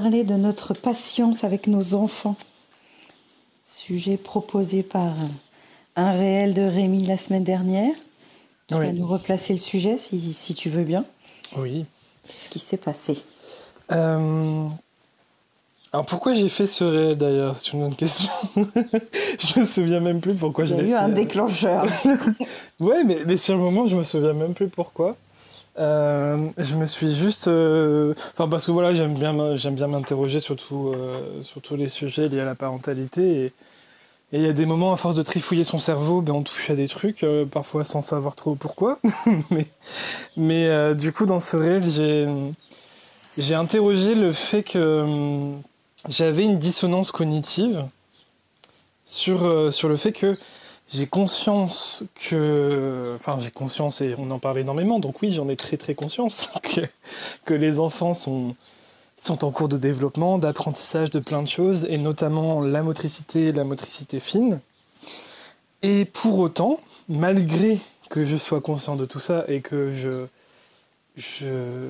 parler de notre patience avec nos enfants. Sujet proposé par un réel de Rémi la semaine dernière. Tu vas nous replacer le sujet si, si tu veux bien. Oui. Qu'est-ce qui s'est passé? Euh, Alors pourquoi j'ai fait ce réel d'ailleurs? C'est une bonne question. je me souviens même plus pourquoi j'ai fait. Il y a eu un déclencheur. ouais, mais, mais sur le moment, je me souviens même plus pourquoi. Euh, je me suis juste, euh, parce que voilà, j'aime bien, m'interroger sur, euh, sur tous les sujets liés à la parentalité et il y a des moments à force de trifouiller son cerveau, ben on touche à des trucs, parfois sans savoir trop pourquoi. mais mais du coup dans ce j'ai j'ai interrogé le fait que j'avais une dissonance cognitive sur sur le fait que j'ai conscience que, enfin j'ai conscience et on en parle énormément, donc oui j'en ai très très conscience que, les enfants sont, sont en cours de développement, d'apprentissage de plein de choses, et notamment la motricité, la motricité fine. Et pour autant, malgré que je sois conscient de tout ça et que je, je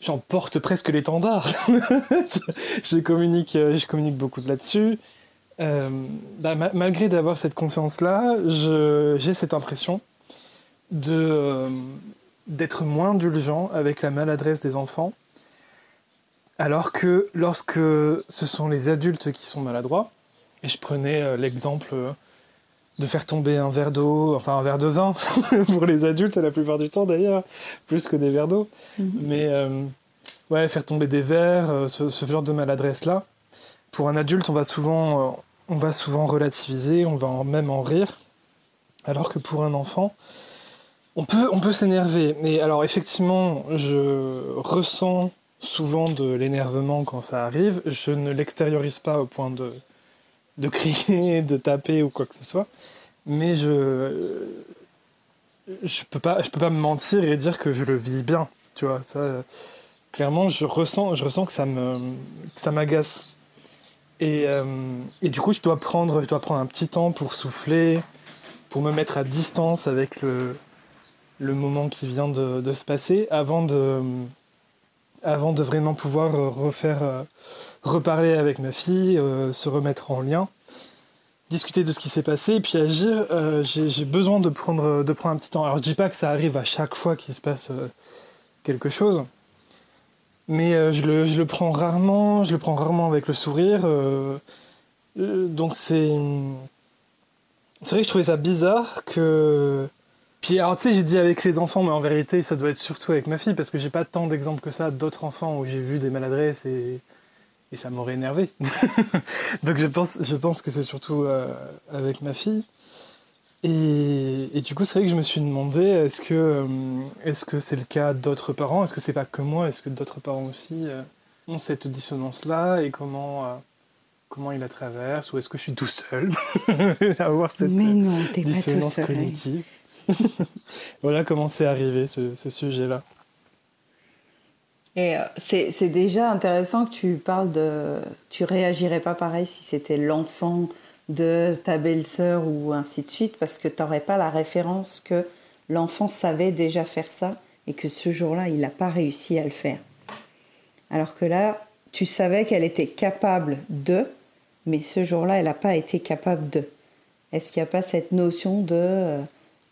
j'en porte presque l'étendard, je, communique, je communique beaucoup là-dessus. Euh, bah, malgré d'avoir cette conscience-là, j'ai cette impression de euh, d'être moins indulgent avec la maladresse des enfants, alors que lorsque ce sont les adultes qui sont maladroits, et je prenais euh, l'exemple de faire tomber un verre d'eau, enfin un verre de vin, pour les adultes la plupart du temps d'ailleurs, plus que des verres d'eau, mhm. mais ouais, faire tomber des verres, ce, ce, genre de maladresse-là, pour un adulte, on va souvent on va souvent relativiser, on va même en rire, alors que pour un enfant, on peut, s'énerver. Et alors effectivement, je ressens souvent de l'énervement quand ça arrive, je ne l'extériorise pas au point de, de crier, de taper ou quoi que ce soit, mais je je peux pas peux pas me mentir et dire que je le vis bien, tu clairement je ressens je ressens que ça m'agace euh, et, du coup, je dois, prendre, je dois prendre un petit temps pour souffler, pour me mettre à distance avec le, moment qui vient de, se passer, avant de, vraiment pouvoir refaire, euh, reparler avec ma fille, euh, se remettre en lien, discuter de ce qui s'est passé et puis agir. J'ai besoin de prendre, de prendre un petit temps. Alors, je dis pas que ça arrive à chaque fois qu'il se passe quelque chose. Mais euh, je, le, je, le, prends rarement, je le prends rarement avec le sourire. Euh, euh, donc c'est. C'est vrai que je trouvais ça bizarre que. Puis alors tu sais, j'ai dit avec les enfants, mais en vérité, ça doit être surtout avec ma fille, parce que j'ai pas tant d'exemples que ça d'autres enfants où j'ai vu des maladresses et, et ça m'aurait énervé. donc je pense, je pense que c'est surtout avec ma fille. Et, du coup, c'est vrai que je me suis demandé, est-ce que euh, est-ce que c'est le cas d'autres parents? Est-ce que c'est pas que moi? Est-ce que d'autres parents aussi euh, ont cette dissonance-là? Et comment euh, comment ils la traversent? Ou est-ce que je suis tout seul à avoir cette Mais non, dissonance pas tout seul, cognitive? Voilà comment c'est arrivé ce, ce sujet-là. Et c'est déjà intéressant que tu parles de. Tu réagirais pas pareil si c'était l'enfant de ta belle-sœur ou ainsi de suite, parce que tu n'aurais pas la référence que l'enfant savait déjà faire ça et que ce jour-là, il n'a pas réussi à le faire. Alors que là, tu savais qu'elle était capable de, mais ce jour-là, elle n'a pas été capable de. Est-ce qu'il n'y a pas cette notion de, euh,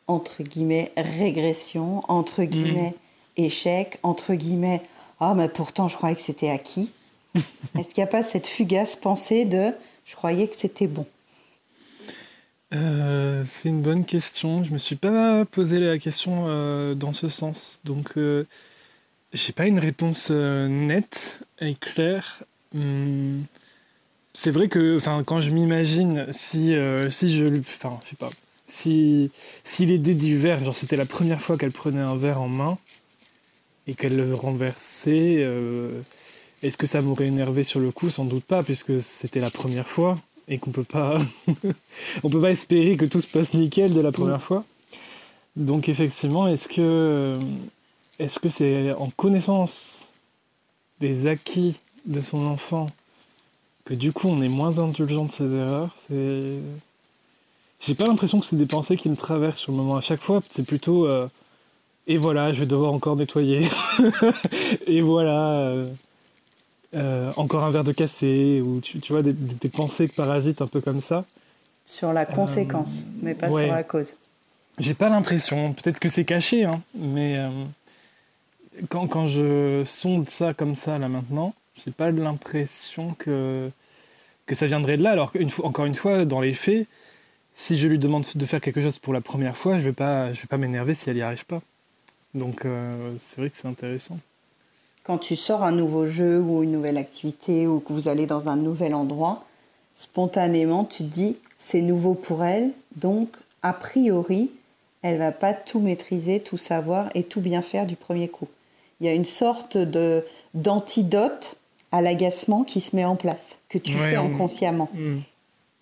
entre guillemets, régression, entre guillemets, mm. échec, entre guillemets, ah, mais pourtant, je croyais que c'était acquis Est-ce qu'il n'y a pas cette fugace pensée de, je croyais que c'était bon euh, c'est une bonne question. Je me suis pas posé la question euh, dans ce sens. Donc, euh, j'ai pas une réponse nette et claire. Hum, c'est vrai que, quand je m'imagine, si, si je, enfin, je sais pas, si, si l'idée du verre, genre c'était la première fois qu'elle prenait un verre en main et qu'elle le renversait, est-ce que ça m'aurait énervé sur le coup? Sans doute pas, puisque c'était la première fois et qu'on peut on peut pas espérer que tout se passe nickel de la première fois. Donc effectivement, est-ce que est-ce que c'est en connaissance des acquis de son enfant que du coup on est moins indulgent de ses erreurs? C'est j'ai pas l'impression que c'est des pensées qui me traversent sur le moment à chaque fois. C'est plutôt euh, et voilà, je vais devoir encore nettoyer. et voilà. Euh, encore un verre de cassé, ou tu, vois, des, pensées parasites un peu comme ça. Sur la conséquence, mais pas sur la cause. J'ai pas l'impression, peut-être que c'est caché, hein, mais quand, quand, je sonde ça comme ça là maintenant, j'ai pas l'impression que, que ça viendrait de là. Alors une encore une fois, dans les faits, si je lui demande de faire quelque chose pour la première fois, je vais pas, je vais pas m'énerver si elle y arrive pas. Donc euh, c'est vrai que c'est intéressant. Quand tu sors un nouveau jeu ou une nouvelle activité ou que vous allez dans un nouvel endroit, spontanément tu te dis c'est nouveau pour elle, donc a priori elle va pas tout maîtriser, tout savoir et tout bien faire du premier coup. Il y a une sorte de d'antidote à l'agacement qui se met en place, que tu fais inconsciemment. Hmm.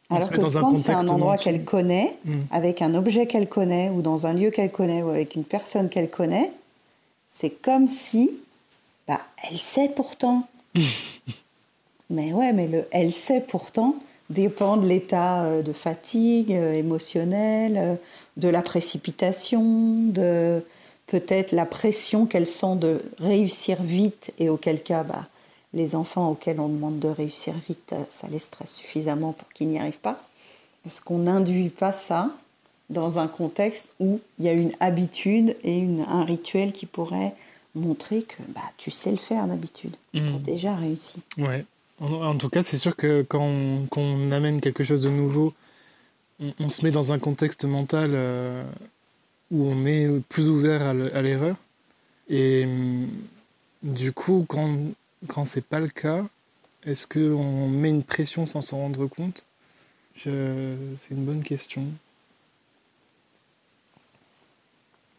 Alors que quand c'est un endroit qu'elle connaît, hmm. avec un objet qu'elle connaît, ou dans un lieu qu'elle connaît, ou avec une personne qu'elle connaît, c'est comme si, bah, elle sait pourtant. mais ouais, mais le elle sait pourtant dépend de l'état euh, de fatigue euh, émotionnelle, euh, de la précipitation, de peut-être la pression qu'elle sent de réussir vite et auquel cas, bah, les enfants auxquels on demande de réussir vite, ça les stresse suffisamment pour qu'ils n'y arrivent pas. Est-ce qu'on n'induit pas ça dans un contexte où il y a une habitude et un rituel qui pourrait montrer que bah, tu sais le faire d'habitude, tu as mmh. déjà réussi Ouais. En, tout cas, c'est sûr que quand on, amène quelque chose de nouveau, on, se met dans un contexte mental euh, où on est plus ouvert à l'erreur. Et hum, du coup, quand quand c'est pas le cas, est-ce qu'on met une pression sans s'en rendre compte? C'est une bonne question.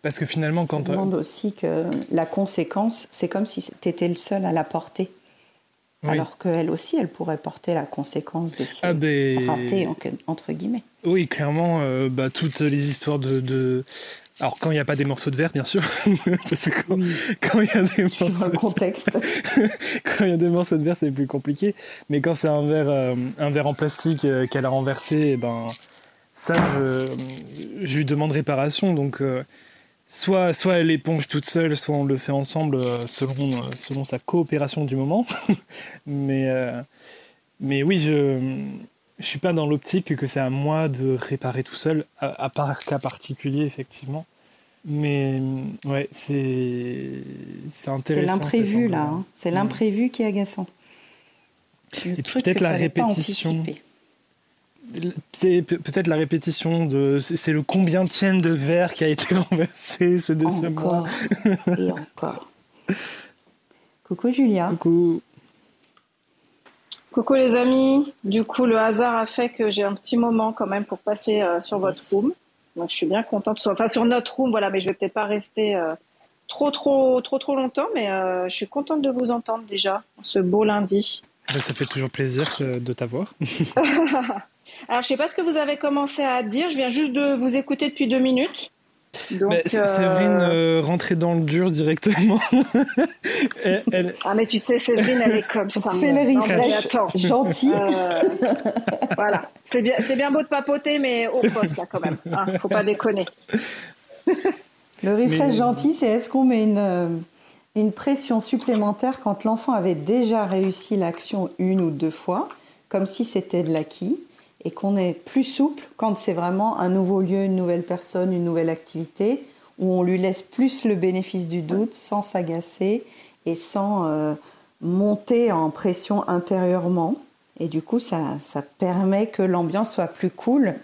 Parce que finalement, Ça quand. demande aussi que la conséquence, c'est comme si tu étais le seul à la porter. Alors qu'elle aussi, elle pourrait porter la conséquence de ce ah ben... raté, entre guillemets. Oui, clairement, euh, bah, toutes les histoires de, alors quand il n'y a pas des morceaux de verre, bien sûr, parce que quand, il y a des morceaux, de... contexte. quand il y a des morceaux de verre, c'est plus compliqué. Mais quand c'est un verre, euh, un verre en plastique euh, qu'elle a renversé, eh ben ça, je, lui demande réparation. Donc euh, soit, soit elle éponge toute seule, soit on le fait ensemble selon, selon sa coopération du moment. mais, mais oui, je je suis pas dans l'optique que c'est à moi de réparer tout seul, à, part cas particulier effectivement. Mais ouais, c'est c'est intéressant. C'est l'imprévu là, hein. c'est l'imprévu qui est agaçant. Et peut-être la répétition. C'est peut-être la répétition de. C'est le combien tienne de verre qui a été renversé ce Encore et encore. Coucou Julia. Coucou. Coucou les amis, du coup le hasard a fait que j'ai un petit moment quand même pour passer euh, sur votre room. Donc je suis bien contente, enfin sur notre room, voilà, mais je vais peut-être pas rester euh, trop trop trop trop longtemps, mais euh, je suis contente de vous entendre déjà ce beau lundi. Ben, ça fait toujours plaisir de t'avoir. Alors je sais pas ce que vous avez commencé à dire, je viens juste de vous écouter depuis deux minutes. Donc, Séverine euh, rentrait dans le dur directement. Ah mais tu sais, Séverine, elle est comme ça. Fais le refresh, gentil. Euh, voilà, c'est bien, c'est bien beau de papoter, mais au poste là quand même. Hein, faut pas déconner. le refresh gentil, c'est est-ce qu'on met une, euh, une pression supplémentaire quand l'enfant avait déjà réussi l'action une ou deux fois, comme si c'était de l'acquis et qu'on est plus souple quand c'est vraiment un nouveau lieu, une nouvelle personne, une nouvelle activité, où on lui laisse plus le bénéfice du doute sans s'agacer et sans euh, monter en pression intérieurement. Et du coup, ça, ça permet que l'ambiance soit plus cool.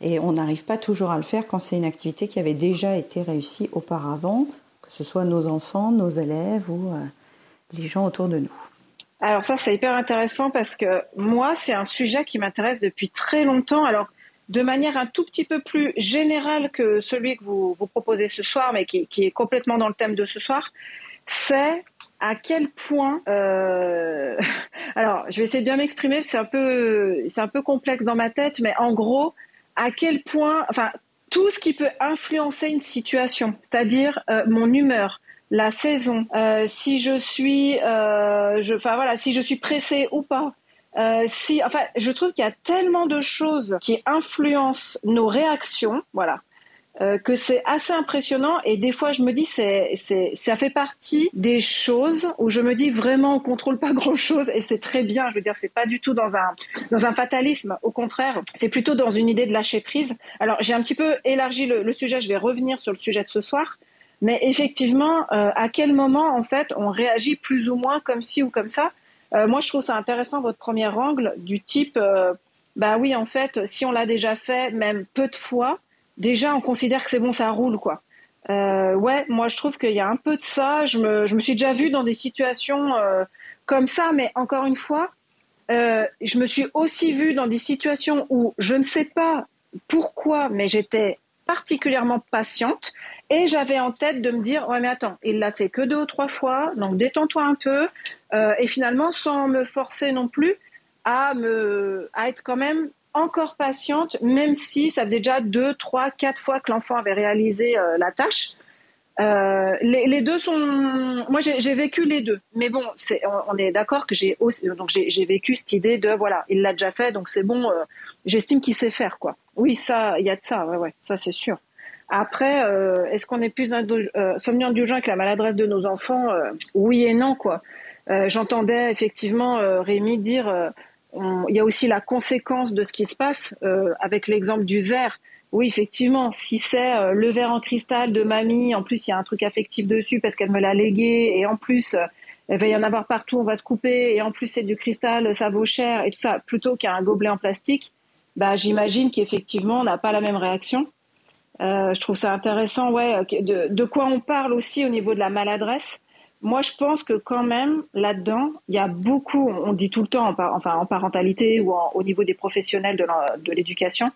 Et on n'arrive pas toujours à le faire quand c'est une activité qui avait déjà été réussie auparavant, que ce soit nos enfants, nos élèves ou euh, les gens autour de nous. Alors ça, c'est hyper intéressant parce que moi, c'est un sujet qui m'intéresse depuis très longtemps. Alors, de manière un tout petit peu plus générale que celui que vous, vous proposez ce soir, mais qui, est complètement dans le thème de ce soir, c'est à quel point. Euh, alors, je vais essayer de bien m'exprimer. C'est un peu, c'est un peu complexe dans ma tête, mais en gros, à quel point, enfin, tout ce qui peut influencer une situation, c'est-à-dire euh, mon humeur, la saison, euh, si je suis, euh, voilà, si je suis pressée ou pas. Euh, si, enfin, je trouve qu'il y a tellement de choses qui influencent nos réactions, voilà, que c'est assez impressionnant. Et des fois je me dis c'est c'est ça fait partie des choses où je me dis vraiment on contrôle pas grand chose et c'est très bien. Je veux dire c'est pas du tout dans un dans un fatalisme. Au contraire c'est plutôt dans une idée de lâcher prise. Alors j'ai un petit peu élargi le, sujet. Je vais revenir sur le sujet de ce soir mais effectivement euh, à quel moment en fait on réagit plus ou moins comme ci ou comme ça? Euh, moi je trouve ça intéressant votre premier angle du type euh, bah oui en fait si on l'a déjà fait même peu de fois déjà on considère que c'est bon, ça roule quoi. Euh, ouais, moi je trouve qu'il y a un peu de ça. Je me, je me suis déjà vue dans des situations euh, comme ça, mais encore une fois, euh, je me suis aussi vue dans des situations où je ne sais pas pourquoi, mais j'étais particulièrement patiente et j'avais en tête de me dire ouais mais attends, il l'a fait que deux ou trois fois, donc détends-toi un peu et finalement sans me forcer non plus à me à être quand même encore patiente, même si ça faisait déjà deux, trois, quatre fois que l'enfant avait réalisé euh, la tâche. Euh, les, deux sont. Moi, j'ai vécu les deux, mais bon, on, est d'accord que j'ai j'ai vécu cette idée de voilà, il l'a déjà fait, donc c'est bon. Euh, j'estime qu'il sait faire quoi. Oui, ça, il y a de ça, ouais, ouais, ça c'est sûr. Après, euh, est-ce qu'on est plus euh, la maladresse de nos enfants Oui et non quoi. J'entendais effectivement Rémi dire il y a aussi la conséquence de ce qui se passe euh, avec l'exemple du verre. Oui, effectivement, si c'est euh, le verre en cristal de mamie, en plus il y a un truc affectif dessus parce qu'elle me l'a légué, et en plus euh, il va y en avoir partout, on va se couper, et en plus c'est du cristal, ça vaut cher, et tout ça, plutôt qu'un gobelet en plastique, bah, j'imagine qu'effectivement on n'a pas la même réaction. Je trouve ça intéressant, ouais, de, de quoi on parle aussi au niveau de la maladresse. Moi, je pense que quand même, là-dedans, il y a beaucoup, on dit tout le temps, enfin en parentalité ou au niveau des professionnels de l'éducation,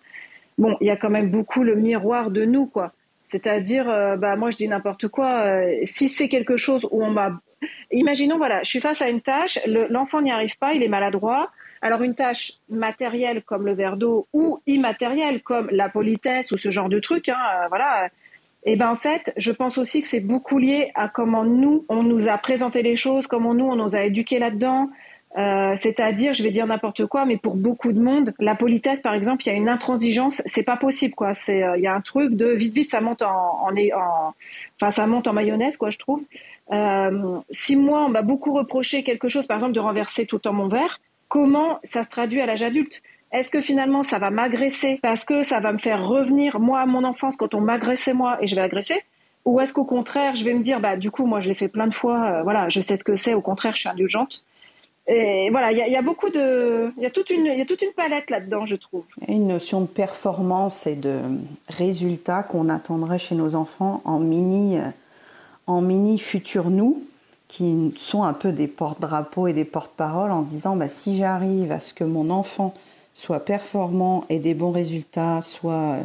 bon, il y a quand même beaucoup le miroir de nous, quoi. C'est-à-dire, euh, bah, moi, je dis n'importe quoi. Euh, si c'est quelque chose où on m'a... Imaginons, voilà, je suis face à une tâche, l'enfant n'y arrive pas, il est maladroit. Alors, une tâche matérielle comme le verre d'eau ou immatérielle comme la politesse ou ce genre de truc, hein, euh, voilà et ben en fait, je pense aussi que c'est beaucoup lié à comment nous on nous a présenté les choses, comment nous on nous a éduqués là-dedans. Euh, c'est-à-dire, je vais dire n'importe quoi, mais pour beaucoup de monde, la politesse, par exemple, il y a une intransigeance, c'est pas possible, quoi. C'est, euh, il y a un truc de vite, vite, ça monte en, en, en, enfin, ça monte en mayonnaise, quoi, je trouve. Euh, si moi, on m'a beaucoup reproché quelque chose, par exemple, de renverser tout le temps mon verre, comment ça se traduit à l'âge adulte. Est-ce que finalement ça va m'agresser parce que ça va me faire revenir moi à mon enfance quand on m'agressait moi et je vais agresser? Ou est-ce qu'au contraire je vais me dire bah du coup moi je l'ai fait plein de fois euh, voilà je sais ce que c'est au contraire je suis indulgente? Et voilà il y, a beaucoup de il y a toute une y a toute une palette là-dedans je trouve. Une notion de performance et de résultat qu'on attendrait chez nos enfants en mini en mini futur nous qui sont un peu des porte-drapeaux et des porte-paroles en se disant bah, si j'arrive à ce que mon enfant soit performant et des bons résultats, soit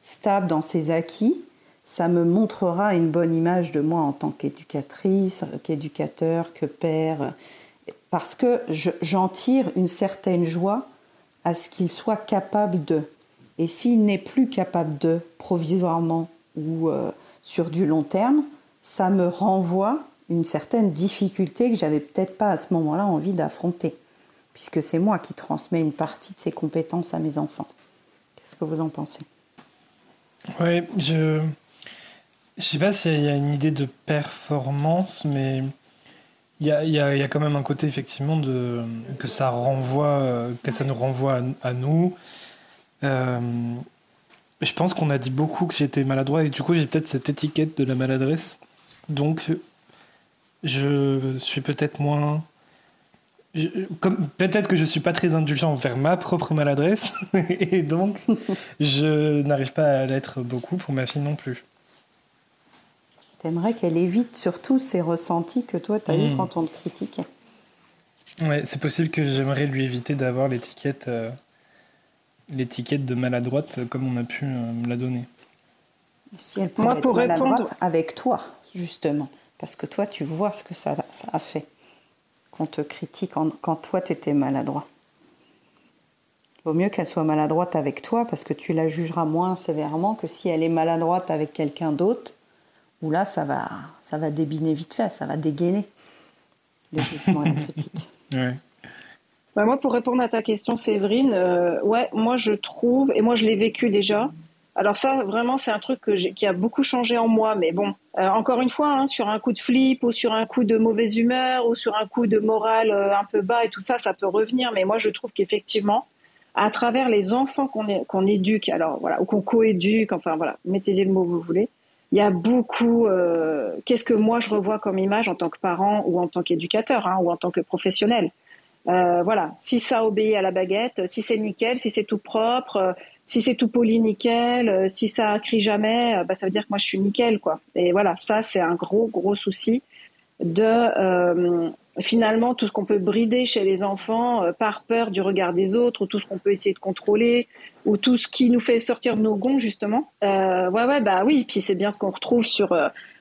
stable dans ses acquis, ça me montrera une bonne image de moi en tant qu'éducatrice, qu'éducateur, que père, parce que j'en tire une certaine joie à ce qu'il soit capable de. Et s'il n'est plus capable de, provisoirement ou euh, sur du long terme, ça me renvoie une certaine difficulté que j'avais peut-être pas à ce moment-là envie d'affronter puisque c'est moi qui transmets une partie de ces compétences à mes enfants. Qu'est-ce que vous en pensez? Oui, je ne sais pas s'il y a une idée de performance, mais il y a, y a, quand même un côté effectivement de, que ça renvoie, que ça nous renvoie à, nous. Euh, je pense qu'on a dit beaucoup que j'étais maladroit et du coup j'ai peut-être cette étiquette de la maladresse. Donc je suis peut-être moins peut-être que je suis pas très indulgent envers ma propre maladresse et donc je n'arrive pas à l'être beaucoup pour ma fille non plus. T'aimerais qu'elle évite surtout ces ressentis que toi tu as eu hmm. quand on te critiquait. Ouais, c'est possible que j'aimerais lui éviter d'avoir l'étiquette euh, l'étiquette de maladroite comme on a pu euh, me la donner. Si elle pouvait être maladroite avec toi justement, parce que toi tu vois ce que ça, ça a fait qu'on te critique quand, toi tu étais maladroit. Il vaut mieux qu'elle soit maladroite avec toi parce que tu la jugeras moins sévèrement que si elle est maladroite avec quelqu'un d'autre, où là ça va, ça va débiner vite fait, ça va dégainer le jugement et la critique. Bah, moi, pour répondre à ta question, Séverine, euh, ouais, moi je trouve, et moi je l'ai vécu déjà, Alors ça, vraiment, c'est un truc qui a beaucoup changé en moi. Mais bon, euh, encore une fois, hein, sur un coup de flip ou sur un coup de mauvaise humeur ou sur un coup de morale euh, un peu bas et tout ça, ça peut revenir. Mais moi, je trouve qu'effectivement, à travers les enfants qu'on éduque, alors voilà, ou qu'on coéduque, enfin voilà, mettez-y le mot que vous voulez. Il y a beaucoup. Euh, Qu'est-ce que moi je revois comme image en tant que parent ou en tant qu'éducateur hein, ou en tant que professionnel Voilà, si ça obéit à la baguette, si c'est nickel, si c'est tout propre, si c'est tout poli nickel, euh, si ça crie jamais, euh, bah, ça veut dire que moi je suis nickel quoi. Et voilà, ça c'est un gros gros souci de euh, finalement tout ce qu'on peut brider chez les enfants par peur du regard des autres, ou tout ce qu'on peut essayer de contrôler, ou tout ce qui nous fait sortir de nos gonds justement. ouais ouais bah oui, puis c'est bien ce qu'on retrouve sur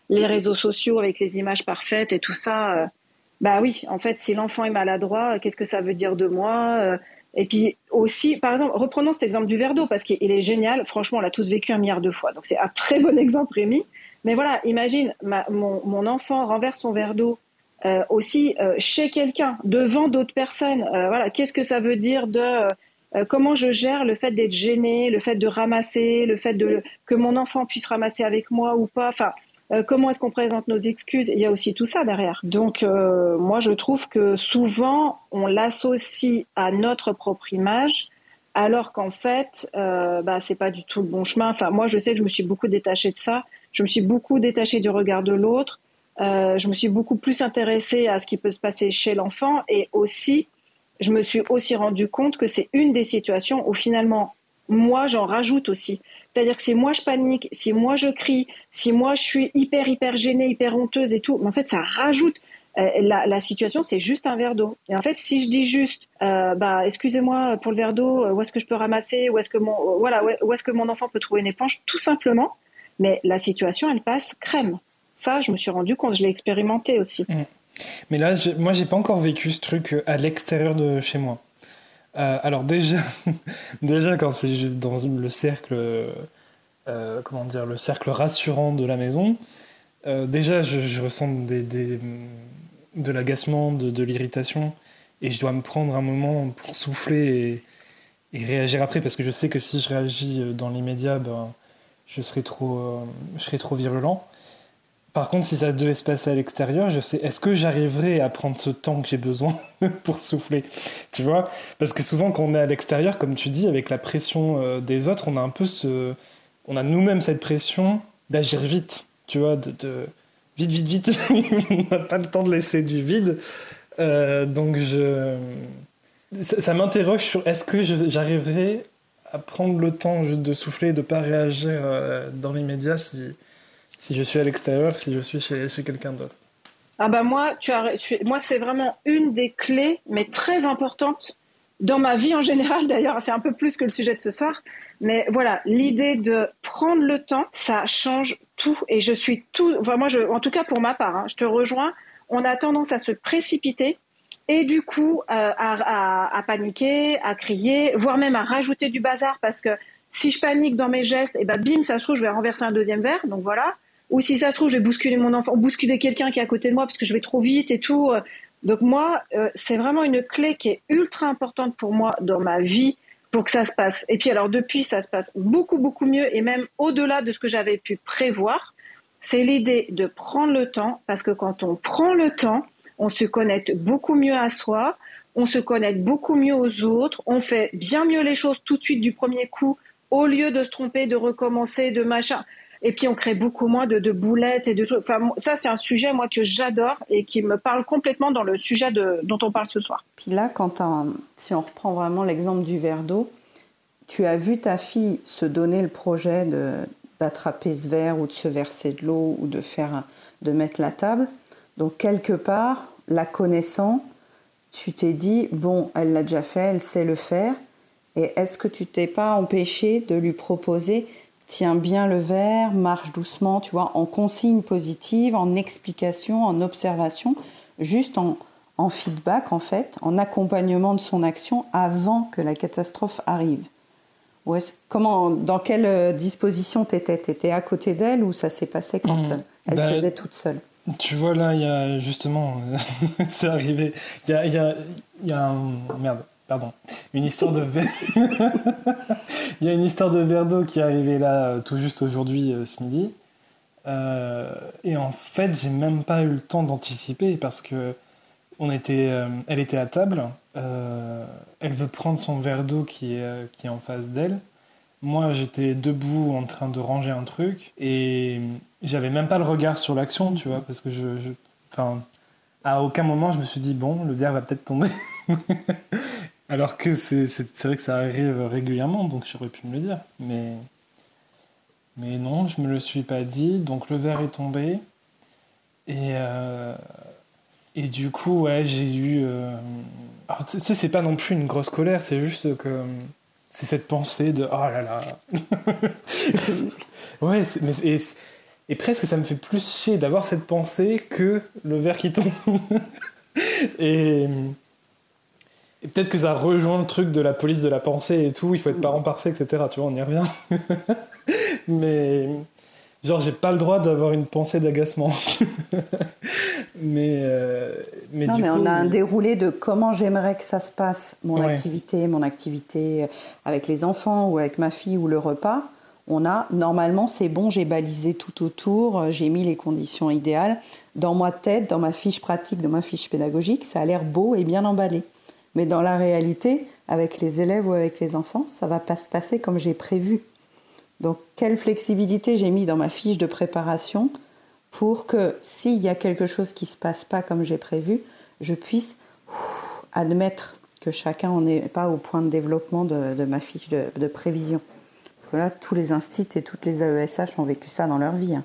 les réseaux sociaux avec les images parfaites et tout ça. bah oui, en fait, si l'enfant est maladroit, qu'est-ce que ça veut dire de moi et puis aussi, par exemple, reprenons cet exemple du verre d'eau parce qu'il est génial. Franchement, on l'a tous vécu un milliard de fois. Donc c'est un très bon exemple, Rémi. Mais voilà, imagine, mon, enfant renverse son verre d'eau euh, aussi euh, chez quelqu'un, devant d'autres personnes. Euh, voilà, qu'est-ce que ça veut dire de comment je gère le fait d'être gêné, le fait de ramasser, le fait de que mon enfant puisse ramasser avec moi ou pas? Enfin, euh, comment est-ce qu'on présente nos excuses? Il y a aussi tout ça derrière. Donc, euh, moi, je trouve que souvent, on l'associe à notre propre image, alors qu'en fait, euh, bah, c'est pas du tout le bon chemin. Enfin, moi, je sais que je me suis beaucoup détachée de ça. Je me suis beaucoup détachée du regard de l'autre. Euh, je me suis beaucoup plus intéressée à ce qui peut se passer chez l'enfant et aussi, je me suis aussi rendu compte que c'est une des situations où finalement, moi, j'en rajoute aussi. C'est-à-dire que si moi je panique, si moi je crie, si moi je suis hyper hyper gênée, hyper honteuse et tout, mais en fait ça rajoute. Euh, la, situation, c'est juste un verre d'eau. Et en fait, si je dis juste, euh, bah, excusez-moi pour le verre d'eau, euh, où est-ce que je peux ramasser, où est-ce que mon, voilà, où est-ce que mon enfant peut trouver une éponge, tout simplement. Mais la situation, elle passe crème. Ça, je me suis rendu compte, je l'ai expérimenté aussi. Mmh. Mais là, moi, j'ai pas encore vécu ce truc à l'extérieur de chez moi. Alors déjà, déjà quand c'est dans le cercle, euh, comment dire, le cercle rassurant de la maison, euh, déjà je, ressens de l'agacement, de, l'irritation, et je dois me prendre un moment pour souffler et, réagir après, parce que je sais que si je réagis dans l'immédiat, ben, je serai trop, trop virulent. Par contre, si ça devait se passer à l'extérieur, je sais, est-ce que j'arriverai à prendre ce temps que j'ai besoin pour souffler Tu vois? Parce que souvent, quand on est à l'extérieur, comme tu dis, avec la pression euh, des autres, on a un peu ce. On a nous-mêmes cette pression d'agir vite, tu vois, de, vite, vite, vite. on n'a pas le temps de laisser du vide. Euh, donc. Ça, m'interroge sur est-ce que j'arriverai à prendre le temps de souffler et de ne pas réagir euh, dans l'immédiat si si je suis à l'extérieur, si je suis chez, quelqu'un d'autre? Ah bah moi, tu as, moi c'est vraiment une des clés, mais très importantes dans ma vie en général. D'ailleurs, c'est un peu plus que le sujet de ce soir. Mais voilà, l'idée de prendre le temps, ça change tout. Et je suis tout. Enfin, moi, je, en tout cas pour ma part, hein, je te rejoins. On a tendance à se précipiter et du coup euh, à, paniquer, à crier, voire même à rajouter du bazar parce que si je panique dans mes gestes, et eh ben bim, ça se trouve, je vais renverser un deuxième verre. Donc voilà. Ou si ça se trouve, je vais bousculer mon enfant, bousculer quelqu'un qui est à côté de moi parce que je vais trop vite et tout. Donc moi, euh, c'est vraiment une clé qui est ultra importante pour moi dans ma vie pour que ça se passe. Et puis alors depuis, ça se passe beaucoup, beaucoup mieux et même au-delà de ce que j'avais pu prévoir. C'est l'idée de prendre le temps parce que quand on prend le temps, on se connecte beaucoup mieux à soi, on se connecte beaucoup mieux aux autres, on fait bien mieux les choses tout de suite du premier coup au lieu de se tromper, de recommencer, de machin. Et puis on crée beaucoup moins de, boulettes et de trucs. Ça, c'est un sujet, moi, que j'adore et qui me parle complètement dans le sujet de, dont on parle ce soir. Puis là, si on reprend vraiment l'exemple du verre d'eau, tu as vu ta fille se donner le projet d'attraper ce verre ou de se verser de l'eau ou de, faire, de mettre la table. Donc, quelque part, la connaissant, tu t'es dit, bon, elle l'a déjà fait, elle sait le faire. Et est-ce que tu t'es pas empêché de lui proposer tiens bien le verre, marche doucement, tu vois, en consigne positive, en explication, en observation, juste en, feedback en fait, en accompagnement de son action avant que la catastrophe arrive. comment, dans quelle euh, disposition t'étais? T'étais à côté d'elle ou ça s'est passé quand mmh. elle bah, faisait toute seule? Tu vois là, il y a justement, c'est arrivé, il y a, y, a, y a un merde pardon, une histoire de verre. Il y a une histoire de verre d'eau qui est arrivée là tout juste aujourd'hui, ce midi. et en fait, j'ai même pas eu le temps d'anticiper parce que on était, elle était à table. elle veut prendre son verre d'eau qui est, qui est en face d'elle. Moi, j'étais debout en train de ranger un truc et j'avais même pas le regard sur l'action, tu vois, parce que je, enfin, à aucun moment je me suis dit bon, le verre va peut-être tomber. Alors que c'est vrai que ça arrive régulièrement, donc j'aurais pu me le dire, mais non, je me le suis pas dit, donc le verre est tombé et euh, et du coup ouais j'ai eu, euh... alors tu sais c'est pas non plus une grosse colère, c'est juste que c'est cette pensée de oh là là. ouais, mais et, presque ça me fait plus chier d'avoir cette pensée que le verre qui tombe. et, peut-être que ça rejoint le truc de la police de la pensée et tout, il faut être parent parfait, etc. Tu vois, on y revient. mais genre, j'ai pas le droit d'avoir une pensée d'agacement. mais, euh, mais, non, mais on a un déroulé de comment j'aimerais que ça se passe, mon activité, mon activité avec les enfants ou avec ma fille ou le repas. On a, normalement, c'est bon, j'ai balisé tout autour, j'ai mis les conditions idéales. Dans ma tête, dans ma fiche pratique, dans ma fiche pédagogique, ça a l'air beau et bien emballé. Mais dans la réalité, avec les élèves ou avec les enfants, ça va pas se passer comme j'ai prévu. Donc, quelle flexibilité j'ai mis dans ma fiche de préparation pour que s'il y a quelque chose qui ne se passe pas comme j'ai prévu, je puisse admettre que chacun n'est pas au point de développement de, ma fiche de, prévision. Parce que là, tous les instits et toutes les AESH ont vécu ça dans leur vie. Hein.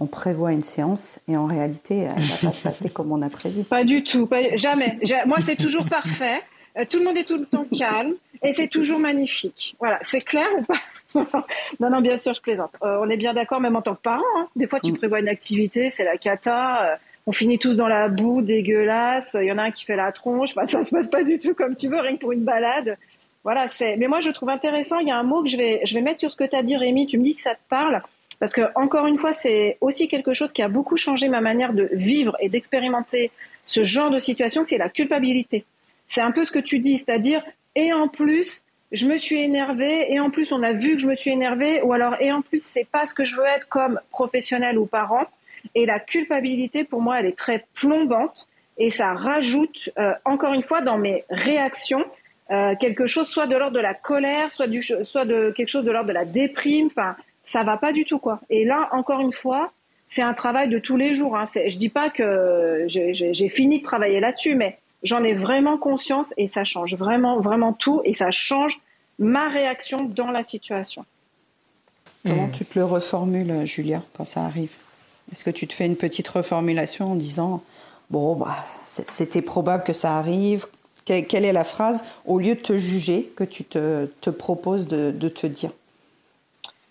On prévoit une séance et en réalité, elle ne va pas se passer comme on a prévu. Pas du tout, jamais. Moi, c'est toujours parfait. Euh, tout le monde est tout le temps calme et c'est toujours magnifique. Voilà, c'est clair ou pas? Non, non, bien sûr, je plaisante. Euh, on est bien d'accord, même en tant que parent. Hein. Des fois, tu mm. prévois une activité, c'est la cata. Euh, on finit tous dans la boue dégueulasse. Il y en a un qui fait la tronche. Enfin, ça se passe pas du tout comme tu veux, rien que pour une balade. Voilà, c'est. Mais moi, je trouve intéressant. Il y a un mot que je vais, je vais mettre sur ce que tu as dit, Rémi. Tu me dis si ça te parle. Parce que, encore une fois, c'est aussi quelque chose qui a beaucoup changé ma manière de vivre et d'expérimenter ce genre de situation, c'est la culpabilité. C'est un peu ce que tu dis, c'est-à-dire, et en plus, je me suis énervée, et en plus, on a vu que je me suis énervée, ou alors, et en plus, c'est pas ce que je veux être comme professionnel ou parent. Et la culpabilité, pour moi, elle est très plombante, et ça rajoute, euh, encore une fois, dans mes réactions, euh, quelque chose soit de l'ordre de la colère, soit, du, soit de quelque chose de l'ordre de la déprime. Enfin, ça va pas du tout, quoi. Et là, encore une fois, c'est un travail de tous les jours. Hein. Je dis pas que j'ai fini de travailler là-dessus, mais J'en ai vraiment conscience et ça change vraiment, vraiment tout et ça change ma réaction dans la situation. Comment hmm. tu te le reformules, Julia, quand ça arrive? Est-ce que tu te fais une petite reformulation en disant Bon, bah, c'était probable que ça arrive? Quelle est la phrase, au lieu de te juger, que tu te, te proposes de, de, te dire?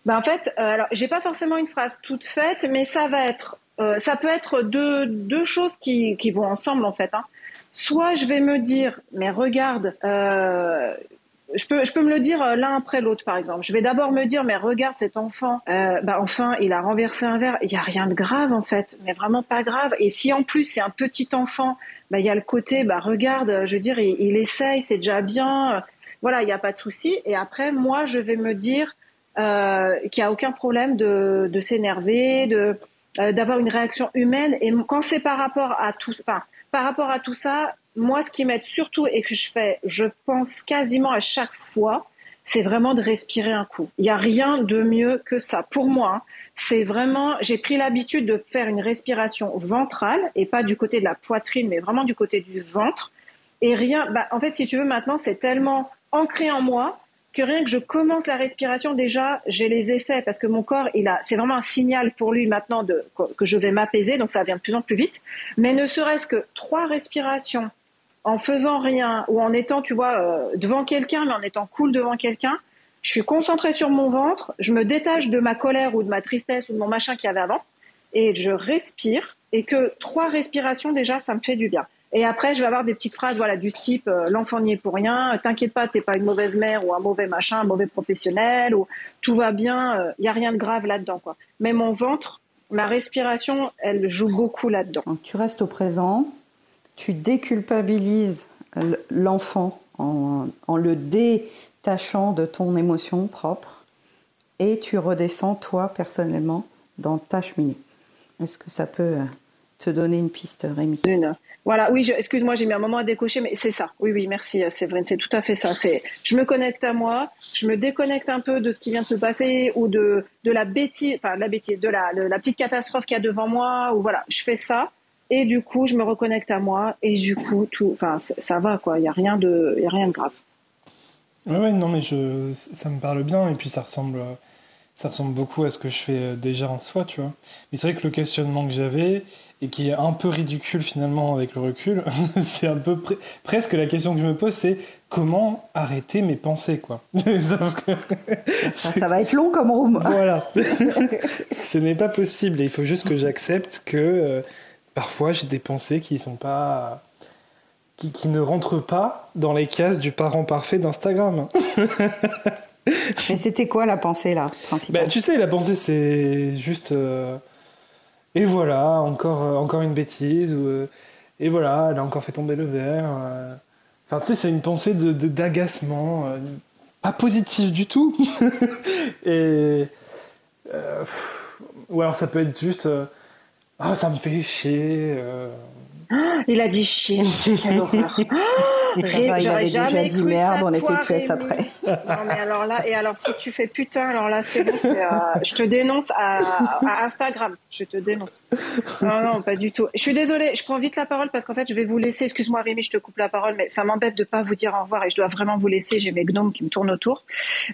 Bah En fait, euh, alors, j'ai pas forcément une phrase toute faite, mais ça va être. Euh, ça peut être deux, deux choses qui, qui, vont ensemble, en fait. Hein. Soit je vais me dire, mais regarde, euh, je peux, je peux me le dire euh, l'un après l'autre, par exemple. Je vais d'abord me dire, mais regarde cet enfant, euh, bah enfin, il a renversé un verre. Il y a rien de grave en fait, mais vraiment pas grave. Et si en plus c'est un petit enfant, bah il y a le côté, bah regarde, je veux dire, il, essaye, c'est déjà bien. Voilà, il n'y a pas de souci. Et après, moi, je vais me dire euh, qu'il n'y a aucun problème de, s'énerver, de euh, d'avoir une réaction humaine. Et quand c'est par rapport à tout, enfin, par rapport à tout ça, moi, ce qui m'aide surtout et que je fais, je pense quasiment à chaque fois, c'est vraiment de respirer un coup. Il n'y a rien de mieux que ça. Pour moi, hein. c'est vraiment, j'ai pris l'habitude de faire une respiration ventrale et pas du côté de la poitrine, mais vraiment du côté du ventre. Et rien, bah, en fait, si tu veux, maintenant, c'est tellement ancré en moi que rien que je commence la respiration, déjà, j'ai les effets parce que mon corps, il a, c'est vraiment un signal pour lui maintenant de, que je vais m'apaiser, donc ça vient de plus en plus vite. Mais ne serait-ce que trois respirations en faisant rien ou en étant, tu vois, euh, devant quelqu'un, mais en étant cool devant quelqu'un, je suis concentrée sur mon ventre, je me détache de ma colère ou de ma tristesse ou de mon machin qu'il y avait avant et je respire et que trois respirations déjà, ça me fait du bien. Et après, je vais avoir des petites phrases, voilà, du type euh, l'enfant n'y est pour rien, t'inquiète pas, t'es pas une mauvaise mère ou un mauvais machin, un mauvais professionnel, ou tout va bien, il euh, y a rien de grave là-dedans, quoi. Mais mon ventre, ma respiration, elle joue beaucoup là-dedans. tu restes au présent, tu déculpabilises l'enfant en, en le détachant de ton émotion propre, et tu redescends toi personnellement dans ta cheminée. Est-ce que ça peut euh, te donner une piste, Rémi? Une. Voilà, oui, excuse-moi, j'ai mis un moment à décocher, mais c'est ça. Oui, oui, merci, euh, Séverine, c'est tout à fait ça. C'est, je me connecte à moi, je me déconnecte un peu de ce qui vient de se passer ou de, de la bêtise, enfin, la bêtise, de la, la petite catastrophe qu'il y a devant moi, ou voilà, je fais ça. Et du coup, je me reconnecte à moi, et du coup, tout, enfin, ça va, quoi. Il n'y a rien de, y a rien de grave. Oui, ouais, non, mais je, ça me parle bien, et puis ça ressemble, ça ressemble beaucoup à ce que je fais euh, déjà en soi, tu vois. Mais c'est vrai que le questionnement que j'avais, et qui est un peu ridicule finalement avec le recul, c'est un peu presque la question que je me pose, c'est comment arrêter mes pensées, quoi. ça, va être long comme room. voilà. Ce n'est pas possible. il faut juste que j'accepte que euh, parfois j'ai des pensées qui sont pas qui, qui, ne rentrent pas dans les cases du parent parfait d'Instagram. Mais c'était quoi la pensée là bah, Tu sais, la pensée c'est juste. Euh, et voilà, encore, euh, encore une bêtise. Ou, euh, et voilà, elle a encore fait tomber le verre. Enfin, tu sais, c'est une pensée de, d'agacement, pas positive du tout. et. ou alors ça peut être juste. Ah, ça me fait chier. Il a dit chier, quelle horreur. il avait déjà dit merde, on était plus après. non, mais alors là, et alors si tu fais putain, alors là, c'est bon, euh, je te dénonce à, Instagram. Je te dénonce. Non, non, pas du tout. Je suis désolée, je prends vite la parole parce qu'en fait, je vais vous laisser. Excuse-moi, Rémi, je te coupe la parole, mais ça m'embête de pas vous dire au revoir et je dois vraiment vous laisser. J'ai mes gnomes qui me tournent autour.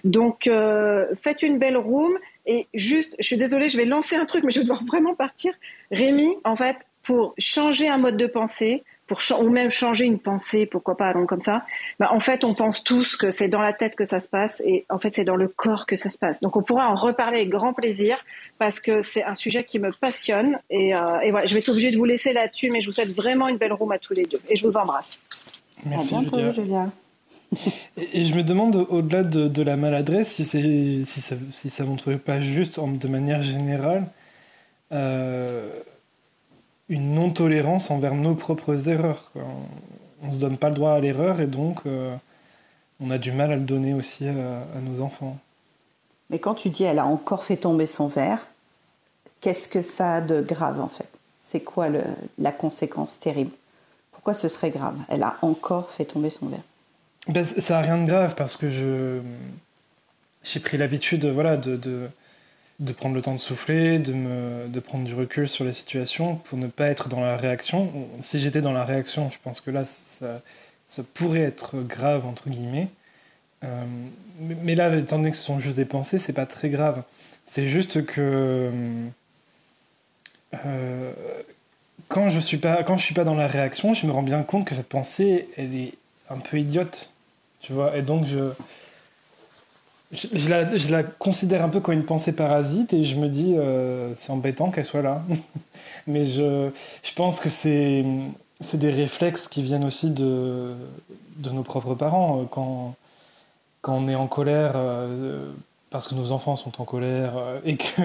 Donc, euh, faites une belle room. Et juste, je suis désolée, je vais lancer un truc, mais je dois vraiment partir. Rémi, en fait, pour changer un mode de pensée, pour ou même changer une pensée, pourquoi pas, allons comme ça. Bah, en fait, on pense tous que c'est dans la tête que ça se passe et en fait, c'est dans le corps que ça se passe. Donc, on pourra en reparler avec grand plaisir parce que c'est un sujet qui me passionne et, euh, et, voilà, je vais être obligée de vous laisser là-dessus, mais je vous souhaite vraiment une belle room à tous les deux et je vous embrasse. Merci, à bientôt, Julia. et, je me demande, au-delà de, la maladresse, si, si ça si ça montre pas juste de manière générale. Euh, une non-tolérance envers nos propres erreurs. On ne se donne pas le droit à l'erreur et donc euh, on a du mal à le donner aussi à, nos enfants. Mais quand tu dis elle a encore fait tomber son verre, qu'est-ce que ça a de grave en fait? C'est quoi le, la conséquence terrible? Pourquoi ce serait grave? Elle a encore fait tomber son verre. Ben, ça n'a rien de grave parce que je j'ai pris l'habitude voilà, de, de de prendre le temps de souffler, de, me, de prendre du recul sur les situations pour ne pas être dans la réaction. Si j'étais dans la réaction, je pense que là, ça, ça pourrait être grave, entre guillemets. Euh, mais là, étant donné que ce sont juste des pensées, c'est pas très grave. C'est juste que euh, quand je suis pas quand je suis pas dans la réaction, je me rends bien compte que cette pensée, elle est un peu idiote, tu vois. Et donc je je, la, considère un peu comme une pensée parasite et je me dis euh, c'est embêtant qu'elle soit là. Mais je, je pense que c'est, c'est des réflexes qui viennent aussi de, de nos propres parents. Quand, quand on est en colère euh, parce que nos enfants sont en colère euh, et que,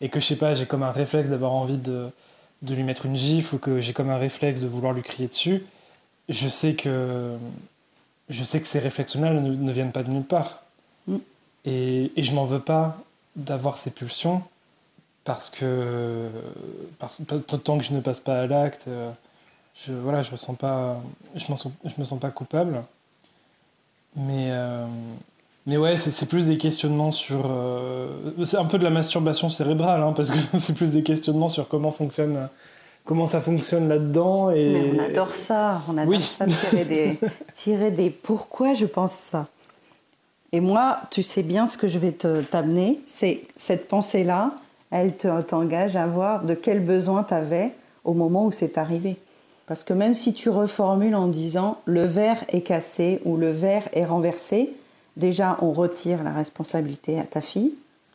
et que je sais pas, j'ai comme un réflexe d'avoir envie de, de lui mettre une gifle ou que j'ai comme un réflexe de vouloir lui crier dessus, je sais que, je sais que ces réflexes-là ne, ne viennent pas de nulle part. Et, et je m'en veux pas d'avoir ces pulsions parce que, parce, tant que je ne passe pas à l'acte, euh, je voilà, je ressens pas, je, je me sens pas coupable. Mais euh, mais ouais, c'est plus des questionnements sur. Euh, c'est un peu de la masturbation cérébrale, hein, parce que c'est plus des questionnements sur comment fonctionne. Comment ça fonctionne là-dedans et... Mais on adore ça, on adore ça, tirer des, tirer des pourquoi je pense ça. Et moi, tu sais bien ce que je vais t'amener, c'est cette pensée-là, elle t'engage à voir de quel besoin tu avais au moment où c'est arrivé. Parce que même si tu reformules en disant le verre est cassé ou le verre est renversé, déjà on retire la responsabilité à ta fille,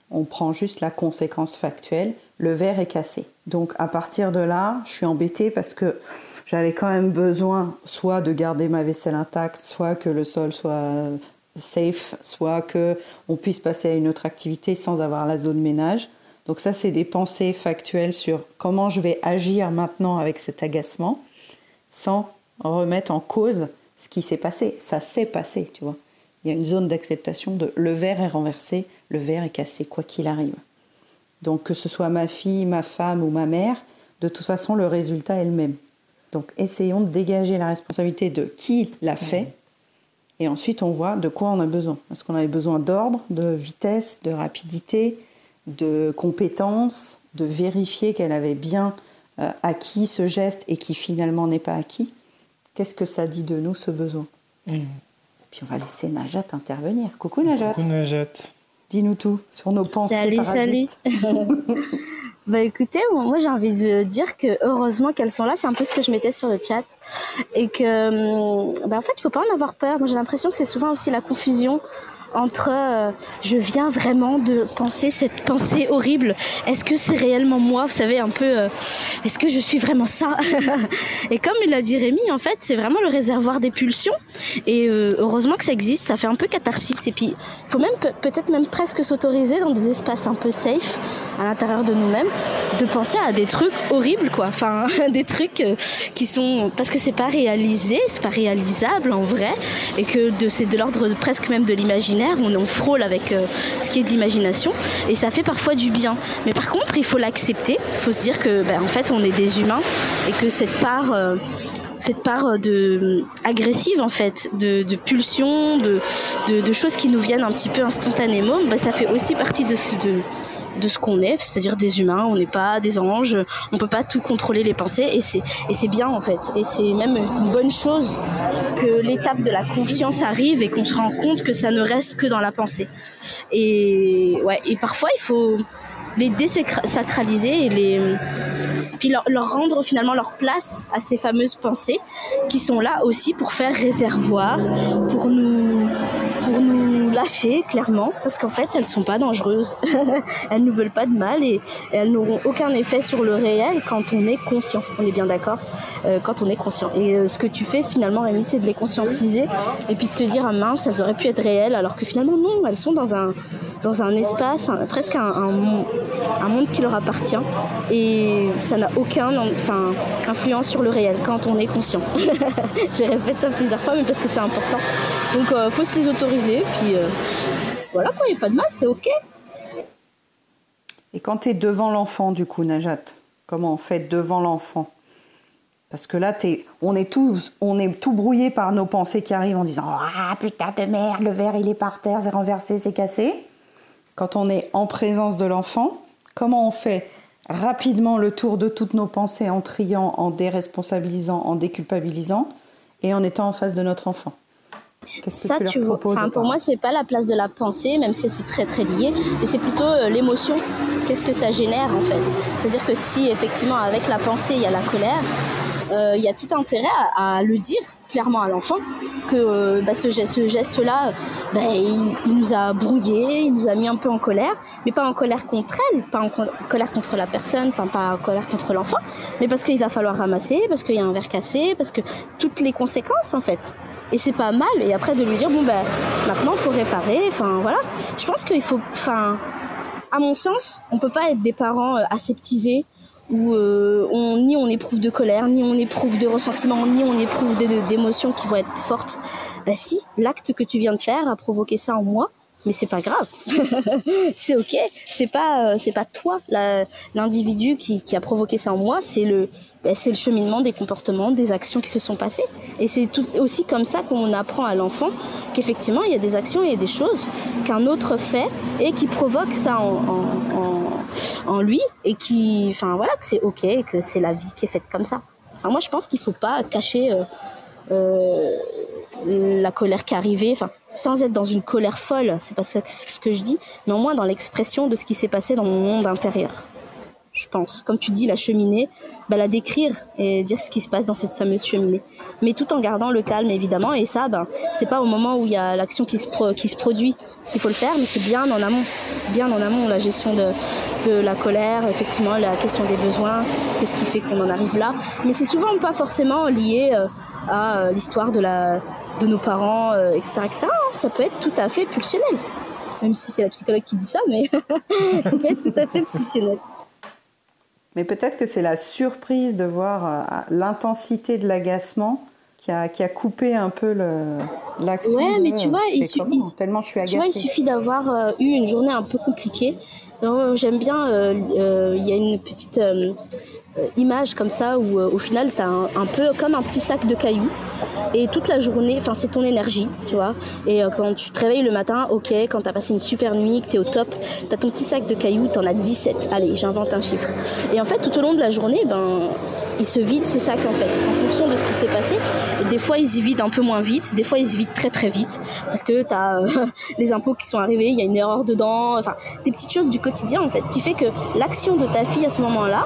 on prend juste la conséquence factuelle, le verre est cassé. Donc à partir de là, je suis embêtée parce que j'avais quand même besoin soit de garder ma vaisselle intacte, soit que le sol soit safe, soit que on puisse passer à une autre activité sans avoir la zone ménage. Donc ça, c'est des pensées factuelles sur comment je vais agir maintenant avec cet agacement, sans remettre en cause ce qui s'est passé. Ça s'est passé, tu vois. Il y a une zone d'acceptation de le verre est renversé, le verre est cassé, quoi qu'il arrive. Donc que ce soit ma fille, ma femme ou ma mère, de toute façon, le résultat est le même. Donc essayons de dégager la responsabilité de qui l'a fait. Et ensuite, on voit de quoi on a besoin. Est-ce qu'on avait besoin d'ordre, de vitesse, de rapidité, de compétence, de vérifier qu'elle avait bien euh, acquis ce geste et qui finalement n'est pas acquis Qu'est-ce que ça dit de nous, ce besoin? Mm. Puis on va laisser Najat intervenir. Coucou Najat. Coucou Najat. Dis-nous tout sur nos pensées. Salut, salut. bah écoutez, moi j'ai envie de dire que heureusement qu'elles sont là, c'est un peu ce que je mettais sur le chat. Et que, hum, bah en fait, il faut pas en avoir peur. Moi j'ai l'impression que c'est souvent aussi la confusion entre euh, je viens vraiment de penser cette pensée horrible. Est-ce que c'est réellement moi Vous savez, un peu, euh, est-ce que je suis vraiment ça Et comme il l'a dit Rémi, en fait, c'est vraiment le réservoir des pulsions. Et euh, heureusement que ça existe, ça fait un peu catharsis. Et puis, il faut même peut-être même presque s'autoriser dans des espaces un peu safe à l'intérieur de nous-mêmes de penser à des trucs horribles, quoi. Enfin, des trucs qui sont parce que c'est pas réalisé, c'est pas réalisable en vrai, et que c'est de l'ordre presque même de l'imaginaire on, on frôle avec euh, ce qui est de l'imagination, et ça fait parfois du bien. Mais par contre, il faut l'accepter, il faut se dire que, ben, en fait, on est des humains, et que cette part euh, cette part de agressive en fait, de, pulsions, de, de, choses qui nous viennent un petit peu instantanément, ben, ça fait aussi partie de ce, de, de ce qu'on est, c'est-à-dire des humains, on n'est pas des anges, on peut pas tout contrôler les pensées et c'est et c'est bien en fait et c'est même une bonne chose que l'étape de la confiance arrive et qu'on se rend compte que ça ne reste que dans la pensée. Et ouais, et parfois il faut les désacraliser et les puis leur, rendre finalement leur place à ces fameuses pensées qui sont là aussi pour faire réservoir, pour nous clairement parce qu'en fait elles sont pas dangereuses. Elles ne veulent pas de mal et, elles n'auront aucun effet sur le réel quand on est conscient. On est bien d'accord euh, quand on est conscient. Et euh, ce que tu fais finalement Rémi c'est de les conscientiser et puis de te dire ah mince elles auraient pu être réelles alors que finalement non elles sont dans un dans un espace presque un, monde qui leur appartient et ça n'a aucun enfin influence sur le réel quand on est conscient j'ai répété ça plusieurs fois mais parce que c'est important donc il euh, faut se les autoriser puis voilà quoi, il n'y a pas de mal, c'est ok. Et quand tu es devant l'enfant, du coup, Najat, comment on fait devant l'enfant? Parce que là, es, on, est tous, on est tout brouillé par nos pensées qui arrivent en disant Ah putain de merde, le verre il est par terre, c'est renversé, c'est cassé. Quand on est en présence de l'enfant, comment on fait rapidement le tour de toutes nos pensées en triant, en déresponsabilisant, en déculpabilisant et en étant en face de notre enfant? Ça, tu, vois, pour moi, c'est pas la place de la pensée, même si c'est très très lié, mais c'est plutôt euh, l'émotion. Qu'est-ce que ça génère en fait? C'est-à-dire que si effectivement avec la pensée il y a la colère, euh, il y a tout intérêt à, le dire clairement à l'enfant que euh, bah, ce, geste-là, bah, il, nous a brouillé, il nous a mis un peu en colère, mais pas en colère contre elle, pas en colère contre la personne, enfin pas en colère contre l'enfant, mais parce qu'il va falloir ramasser, parce qu'il y a un verre cassé, parce que toutes les conséquences en fait. Et c'est pas mal et après de lui dire bon ben maintenant il faut réparer enfin voilà. Je pense qu'il faut enfin à mon sens on peut pas être des parents euh, aseptisés où euh, on, ni on éprouve de colère ni on éprouve de ressentiment ni on éprouve d'émotions qui vont être fortes. Ben si l'acte que tu viens de faire a provoqué ça en moi mais c'est pas grave. C'est ok. C'est pas euh, c'est pas toi l'individu qui, qui a provoqué ça en moi c'est le ben, c'est le cheminement des comportements, des actions qui se sont passées. Et c'est aussi comme ça qu'on apprend à l'enfant qu'effectivement, il y a des actions, a des choses qu'un autre fait et qui provoquent ça en, lui et qui, enfin voilà, que c'est ok, que c'est la vie qui est faite comme ça. moi, je pense qu'il ne faut pas cacher euh, euh, la colère qui est arrivée, enfin, sans être dans une colère folle, c'est pas ce que je dis, mais au moins dans l'expression de ce qui s'est passé dans mon monde intérieur je pense. Comme tu dis, la cheminée, bah, la décrire et dire ce qui se passe dans cette fameuse cheminée. Mais tout en gardant le calme, évidemment. Et ça, ben, c'est pas au moment où il y a l'action qui se, qui se produit qu'il faut le faire, mais c'est bien en amont. Bien en amont, la gestion de, de la colère, effectivement, la question des besoins, qu'est-ce qui fait qu'on en arrive là. Mais c'est souvent pas forcément lié euh, à euh, l'histoire de, de nos parents, etc., euh, etc. Hein. Ça peut être tout à fait pulsionnel. Même si c'est la psychologue qui dit ça, mais ça peut être tout à fait pulsionnel. Mais peut-être que c'est la surprise de voir euh, l'intensité de l'agacement qui a, qui a coupé un peu l'action. Ouais, mais tu vois, il, suffit, tellement je suis agacée. Tu vois, il suffit d'avoir euh, eu une journée un peu compliquée. J'aime bien, euh, euh, il y a une petite image comme ça où au final, tu as un, peu comme un petit sac de cailloux et toute la journée, enfin c'est ton énergie, tu vois. Et euh, quand tu te réveilles le matin, ok, quand t'as passé une super nuit, que t'es au top, t'as ton petit sac de cailloux, t'en as 17. Allez, j'invente un chiffre. Et en fait, tout au long de la journée, ben, il se vide ce sac en fait, en fonction de ce qui s'est passé. Des fois, il se vide un peu moins vite, des fois, il se vide très très vite, parce que t'as euh, les impôts qui sont arrivés, il y a une erreur dedans, enfin, des petites choses du quotidien en fait, qui fait que l'action de ta fille à ce moment-là,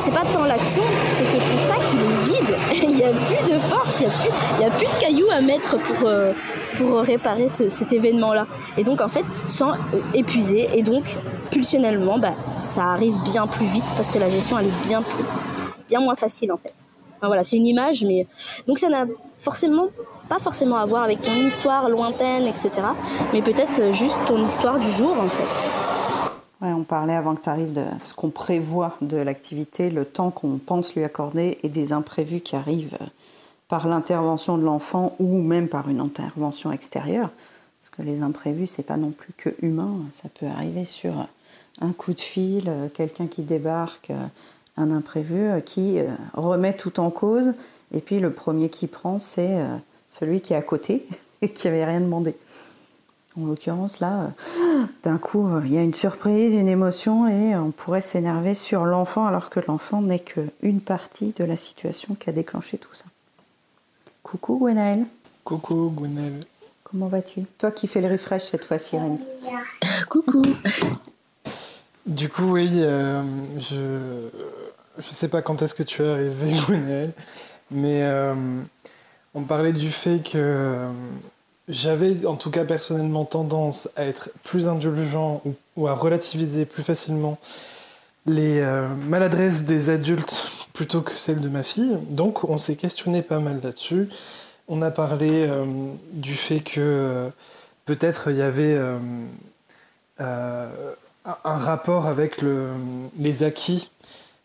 c'est pas tant l'action, c'est que ton sac il est vide, il n'y a plus de force, il n'y a plus plus de cailloux à mettre pour, euh, pour réparer cet événement-là. Et donc, en fait, tu sens épuisé. Et donc, pulsionnellement, bah, ça arrive bien plus vite parce que la gestion, elle est bien, plus, bien moins facile, en fait. voilà, c'est une image, mais. Donc, ça n'a forcément pas forcément à voir avec ton histoire lointaine, etc. Mais peut-être juste ton histoire du jour, en fait. On parlait avant que tu arrives de ce qu'on prévoit de l'activité, le temps qu'on pense lui accorder et des imprévus qui arrivent par l'intervention de l'enfant ou même par une intervention extérieure. Parce que les imprévus, c'est pas non plus que humain. Ça peut arriver sur un coup de fil, quelqu'un qui débarque, un imprévu qui euh, remet tout en cause. Et puis le premier qui prend, c'est euh, celui qui est à côté et qui avait rien demandé. En l'occurrence, là, d'un coup, il y a une surprise, une émotion, et on pourrait s'énerver sur l'enfant alors que l'enfant n'est qu'une partie de la situation qui a déclenché tout ça. Coucou Gwenaël. Coucou Gwenaël. Comment vas-tu? Toi qui fais le refresh cette fois-ci, Rémi. Coucou. Du coup, oui, euh, je ne sais pas quand est-ce que tu es arrivé, Gwenaël, mais euh, on parlait du fait que euh, j'avais, en tout cas personnellement, tendance à être plus indulgent ou, à relativiser plus facilement les maladresses des adultes plutôt que celle de ma fille. Donc on s'est questionné pas mal là-dessus. On a parlé euh, du fait que euh, peut-être il y avait euh, un rapport avec le, les acquis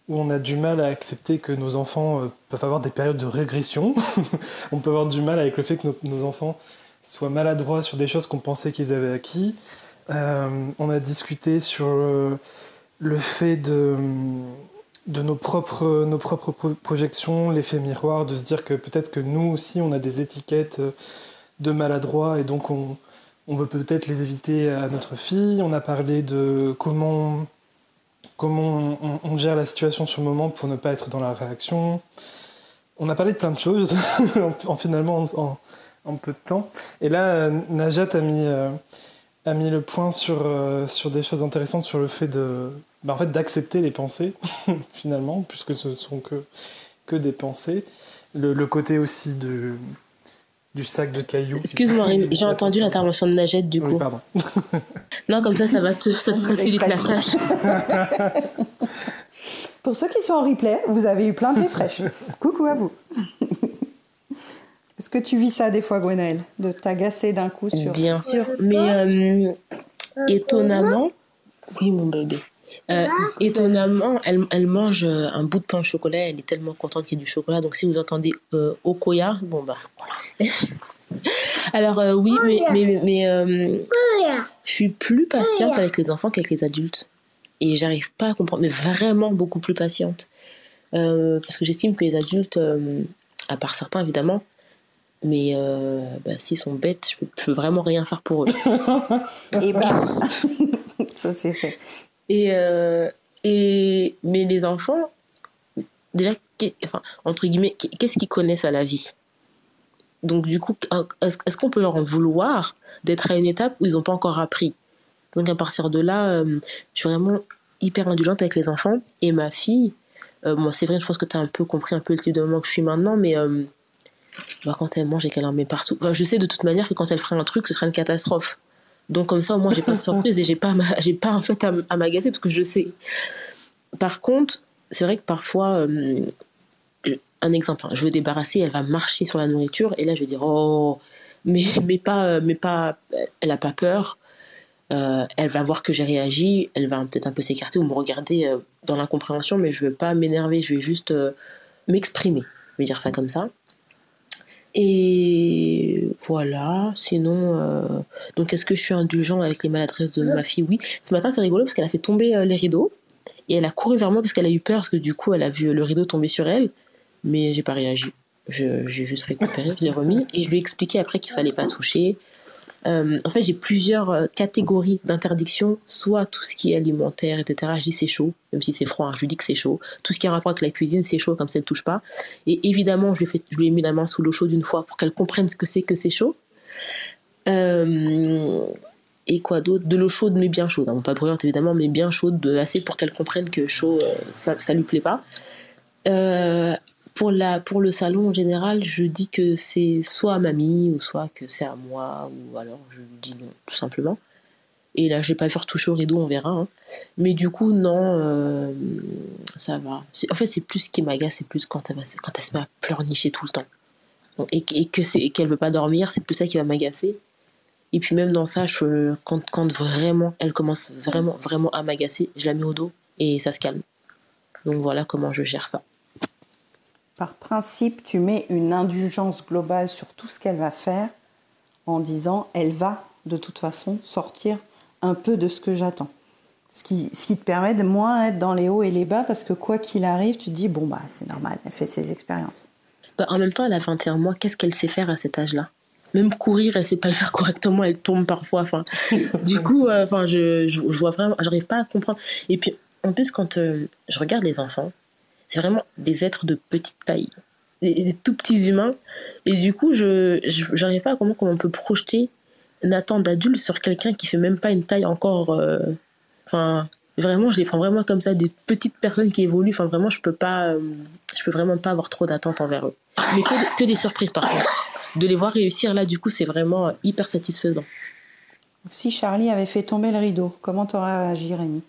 où on a du mal à accepter que nos enfants peuvent avoir des périodes de régression. on peut avoir du mal avec le fait que nos, enfants soient maladroits sur des choses qu'on pensait qu'ils avaient acquis. on a discuté sur le fait de de nos propres, nos propres projections, l'effet miroir, de se dire que peut-être que nous aussi on a des étiquettes de maladroits et donc on, on veut peut-être les éviter à notre fille. On a parlé de comment, comment on, gère la situation sur le moment pour ne pas être dans la réaction. On a parlé de plein de choses en, finalement en, peu de temps. Et là, Najat a mis, euh, a mis le point sur, euh, sur des choses intéressantes sur le fait de bah, en fait, d'accepter les pensées, finalement, puisque ce ne sont que, que des pensées. Le, le côté aussi de, du sac de cailloux. Excuse-moi, j'ai entendu l'intervention de Najette, du coup. pardon. non, comme ça, ça va te, ça te facilite la tâche. Pour ceux qui sont en replay, vous avez eu plein de refresh. Coucou à vous. Est-ce que tu vis ça des fois, Gwenaëlle De t'agacer d'un coup sur... Bien sûr, mais euh, étonnamment... Oui, mon bébé. Euh, étonnamment, elle, elle, mange euh, un bout de pain au chocolat. Elle est tellement contente qu'il y ait du chocolat. Donc, si vous entendez euh, Okoya, bon bah Alors, euh, oui, mais, mais, mais je suis plus patiente avec les enfants qu'avec les adultes. Et j'arrive pas à comprendre, mais vraiment beaucoup plus patiente. parce que j'estime que les adultes, à part certains évidemment, mais bah, s'ils sont bêtes, je peux, peux, vraiment rien faire pour eux. Et bah, ça c'est fait. Et, euh, et, mais les enfants, déjà, enfin, entre guillemets, qu'est-ce qu'ils connaissent à la vie? Donc, du coup, est-ce qu'on peut leur en vouloir d'être à une étape où ils n'ont pas encore appris? Donc, à partir de là, euh, je suis vraiment hyper indulgente avec les enfants. Et ma fille, euh, moi, c'est vrai, je pense que tu as un peu compris un peu le type de maman que je suis maintenant, mais bah, quand elle mange et qu'elle en met partout, enfin, je sais de toute manière que quand elle ferait un truc, ce serait une catastrophe. Donc comme ça, au moins, j'ai pas de surprise et j'ai pas, j'ai pas en fait à, m'agacer parce que je sais. Par contre, c'est vrai que parfois, euh, un exemple, hein, je veux débarrasser, elle va marcher sur la nourriture et là, je vais dire oh, mais mais pas, mais pas, elle a pas peur. Euh, elle va voir que j'ai réagi, elle va peut-être un peu s'écarter ou me regarder euh, dans l'incompréhension, mais je veux pas m'énerver, je vais juste m'exprimer, je vais dire ça comme ça. Et voilà, sinon, euh, donc est-ce que je suis indulgent avec les maladresses de ma fille? Oui. Ce matin, c'est rigolo parce qu'elle a fait tomber euh, les rideaux et elle a couru vers moi parce qu'elle a eu peur parce que du coup, elle a vu le rideau tomber sur elle, mais j'ai pas réagi. J'ai juste récupéré, je l'ai remis et je lui ai expliqué après qu'il fallait pas toucher, euh, en fait, j'ai plusieurs euh, catégories d'interdiction, soit tout ce qui est alimentaire, etc. Je dis c'est chaud, même si c'est froid, hein, je lui dis que c'est chaud. Tout ce qui a un rapport avec la cuisine, c'est chaud, comme ça elle ne touche pas. Et évidemment, je lui, ai mis la main sous l'eau chaude une fois pour qu'elle comprenne ce que c'est que c'est chaud. Euh, et quoi d'autre? De l'eau chaude, mais bien chaude. Hein. pas brûlante évidemment, mais bien chaude, assez pour qu'elle comprenne que chaud, ça, ça lui plaît pas. Pour, la, pour le salon en général, je dis que c'est soit à mamie ou soit que c'est à moi ou alors je dis non, tout simplement. Et là, j'ai pas vu retoucher au rideau, on verra. Hein. Mais du coup, non, euh, ça va. En fait, c'est plus ce qui m'agace, c'est plus quand elle, quand elle se met à pleurnicher tout le temps. et, et que c'est qu'elle veut pas dormir, c'est plus ça qui va m'agacer. Et puis même dans ça, je, quand, quand vraiment, elle commence vraiment, vraiment à m'agacer, je la mets au dos et ça se calme. Donc voilà comment je gère ça par principe, tu mets une indulgence globale sur tout ce qu'elle va faire en disant elle va de toute façon sortir un peu de ce que j'attends. Ce qui, ce qui te permet de moins être dans les hauts et les bas parce que quoi qu'il arrive, tu te dis bon bah c'est normal, elle fait ses expériences. Bah, en même temps, elle a 21 mois, qu'est-ce qu'elle sait faire à cet âge-là? Même courir, elle sait pas le faire correctement, elle tombe parfois. Enfin, du coup, euh, enfin, je, je, vois vraiment, j'arrive pas à comprendre. Et puis, en plus, quand euh, je regarde les enfants, c'est vraiment des êtres de petite taille, des, tout petits humains. Et du coup, je n'arrive pas à comprendre comment on peut projeter Nathan d'adulte sur quelqu'un qui fait même pas une taille encore. Euh, enfin, vraiment, je les prends vraiment comme ça, des petites personnes qui évoluent. Enfin, vraiment, je peux pas, euh, je peux vraiment pas avoir trop d'attentes envers eux. Mais que, des surprises, par contre. De les voir réussir là, du coup, c'est vraiment hyper satisfaisant. Si Charlie avait fait tomber le rideau, comment t'aurais réagi, Rémi?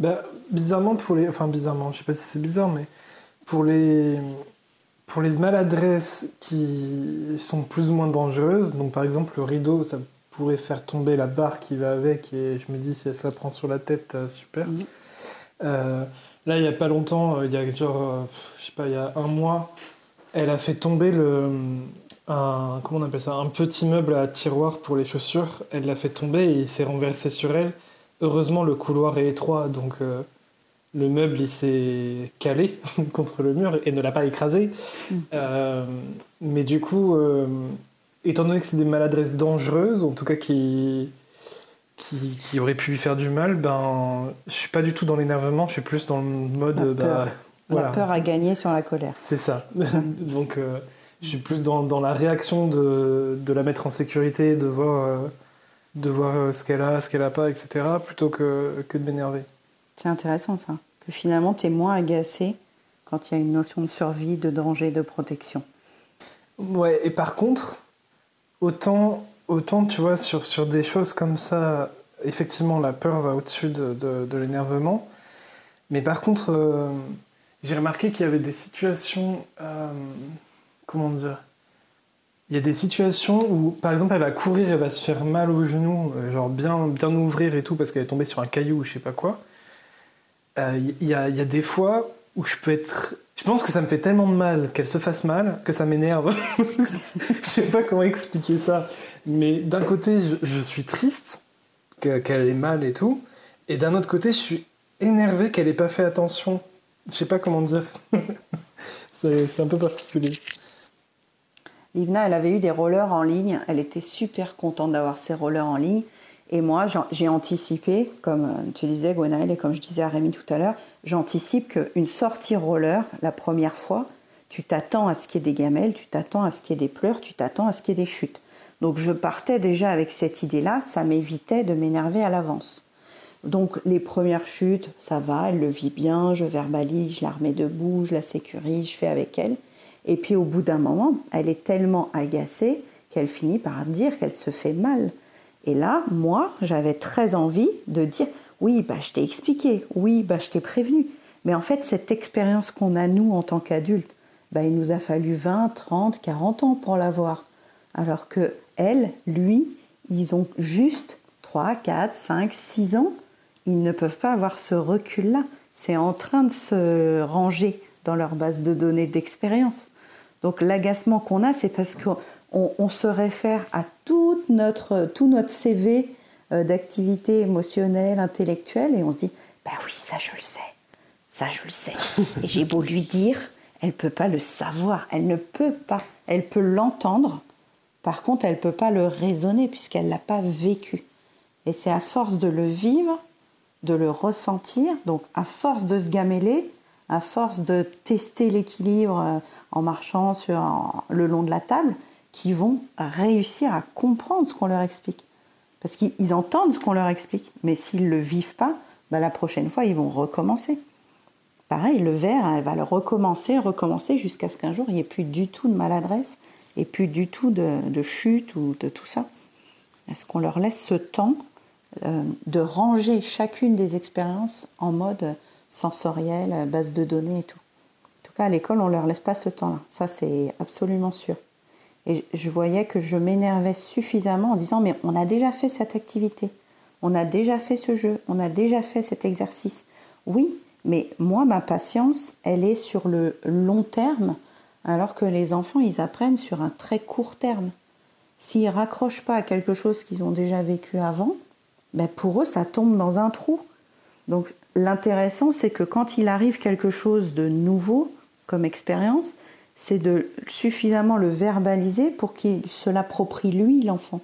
Bah, bizarrement, pour les. Enfin, bizarrement, je sais pas si c'est bizarre, mais pour les. Pour les maladresses qui sont plus ou moins dangereuses, donc par exemple le rideau, ça pourrait faire tomber la barre qui va avec, et je me dis si elle se la prend sur la tête, euh, super. Mhm. Euh, là, il y a pas longtemps, euh, il y a genre, je sais pas, il y a un mois, elle a fait tomber le. Un, comment on appelle ça Un petit meuble à tiroir pour les chaussures. Elle l'a fait tomber et il s'est renversé sur elle. Heureusement, le couloir est étroit, donc euh, le meuble il s'est calé contre le mur et ne l'a pas écrasé. Mm. Euh, mais du coup, euh, étant donné que c'est des maladresses dangereuses, en tout cas qui, qui, auraient pu lui faire du mal, ben, je suis pas du tout dans l'énervement, je suis plus dans le mode. La peur, bah, la peur à gagner sur la colère. C'est ça. donc, je suis plus dans, dans la réaction de, de, la mettre en sécurité, de voir de voir euh, ce qu'elle a, ce qu'elle a pas, etc., plutôt que, que de m'énerver. C'est intéressant ça, que finalement tu es moins agacé quand il y a une notion de survie, de danger, de protection. Ouais, et par contre, autant, autant tu vois, sur, sur des choses comme ça, effectivement, la peur va au-dessus de, de, l'énervement. Mais par contre, euh, j'ai remarqué qu'il y avait des situations, euh, comment dire, il y a des situations où, par exemple, elle va courir, elle va se faire mal au genou, euh, genre bien, bien ouvrir et tout, parce qu'elle est tombée sur un caillou ou je sais pas quoi. Euh, il y, a, il y, a, des fois où je peux être. Je pense que ça me fait tellement de mal qu'elle se fasse mal que ça m'énerve. je sais pas comment expliquer ça. Mais d'un côté, je, suis triste qu'elle ait mal et tout. Et d'un autre côté, je suis énervé qu'elle ait pas fait attention. Je sais pas comment dire. c'est un peu particulier. Livna, elle avait eu des rollers en ligne. Elle était super contente d'avoir ses rollers en ligne. Et moi, j'ai anticipé, comme euh, tu disais, Gwenaël, et comme je disais à Rémi tout à l'heure, j'anticipe qu'une sortie roller, la première fois, tu t'attends à ce qu'il y ait des gamelles, tu t'attends à ce qu'il y ait des pleurs, tu t'attends à ce qu'il y ait des chutes. Donc je partais déjà avec cette idée-là, ça m'évitait de m'énerver à l'avance. Donc les premières chutes, ça va, elle le vit bien, je verbalise, je la remets debout, je la sécurise, je fais avec elle. Et puis au bout d'un moment, elle est tellement agacée qu'elle finit par dire qu'elle se fait mal. Et là, moi, j'avais très envie de dire oui, bah, je t'ai expliqué, oui, bah, je t'ai prévenu. Mais en fait, cette expérience qu'on a, nous, en tant qu'adultes, bah, il nous a fallu 20, 30, 40 ans pour l'avoir. Alors que elle, lui, ils ont juste 3, 4, 5, 6 ans. Ils ne peuvent pas avoir ce recul-là. C'est en train de se ranger dans leur base de données d'expérience. Donc l'agacement qu'on a, c'est parce qu'on on se réfère à toute notre, tout notre CV euh, d'activité émotionnelle, intellectuelle, et on se dit, bah oui, ça je le sais, ça je le sais. Et j'ai beau lui dire, elle peut pas le savoir, elle ne peut pas, elle peut l'entendre, par contre elle peut pas le raisonner puisqu'elle l'a pas vécu. Et c'est à force de le vivre, de le ressentir, donc à force de se gameler, à force de tester l'équilibre euh, en marchant sur, le long de la table, qui vont réussir à comprendre ce qu'on leur explique. Parce qu'ils entendent ce qu'on leur explique, mais s'ils ne le vivent pas, bah, la prochaine fois, ils vont recommencer. Pareil, le verre, elle va le recommencer, recommencer, jusqu'à ce qu'un jour, il n'y ait plus du tout de maladresse et plus du tout de, chute ou de tout ça. Est-ce qu'on leur laisse ce temps euh, de ranger chacune des expériences en mode sensoriel, base de données et tout En tout cas, à l'école, on leur laisse pas ce temps-là. Ça, c'est absolument sûr. Et je voyais que je m'énervais suffisamment en disant mais on a déjà fait cette activité, on a déjà fait ce jeu, on a déjà fait cet exercice. Oui, mais moi, ma patience, elle est sur le long terme, alors que les enfants, ils apprennent sur un très court terme. S'ils raccrochent pas à quelque chose qu'ils ont déjà vécu avant, ben pour eux, ça tombe dans un trou. Donc l'intéressant, c'est que quand il arrive quelque chose de nouveau comme expérience, c'est de suffisamment le verbaliser pour qu'il se l'approprie lui, l'enfant.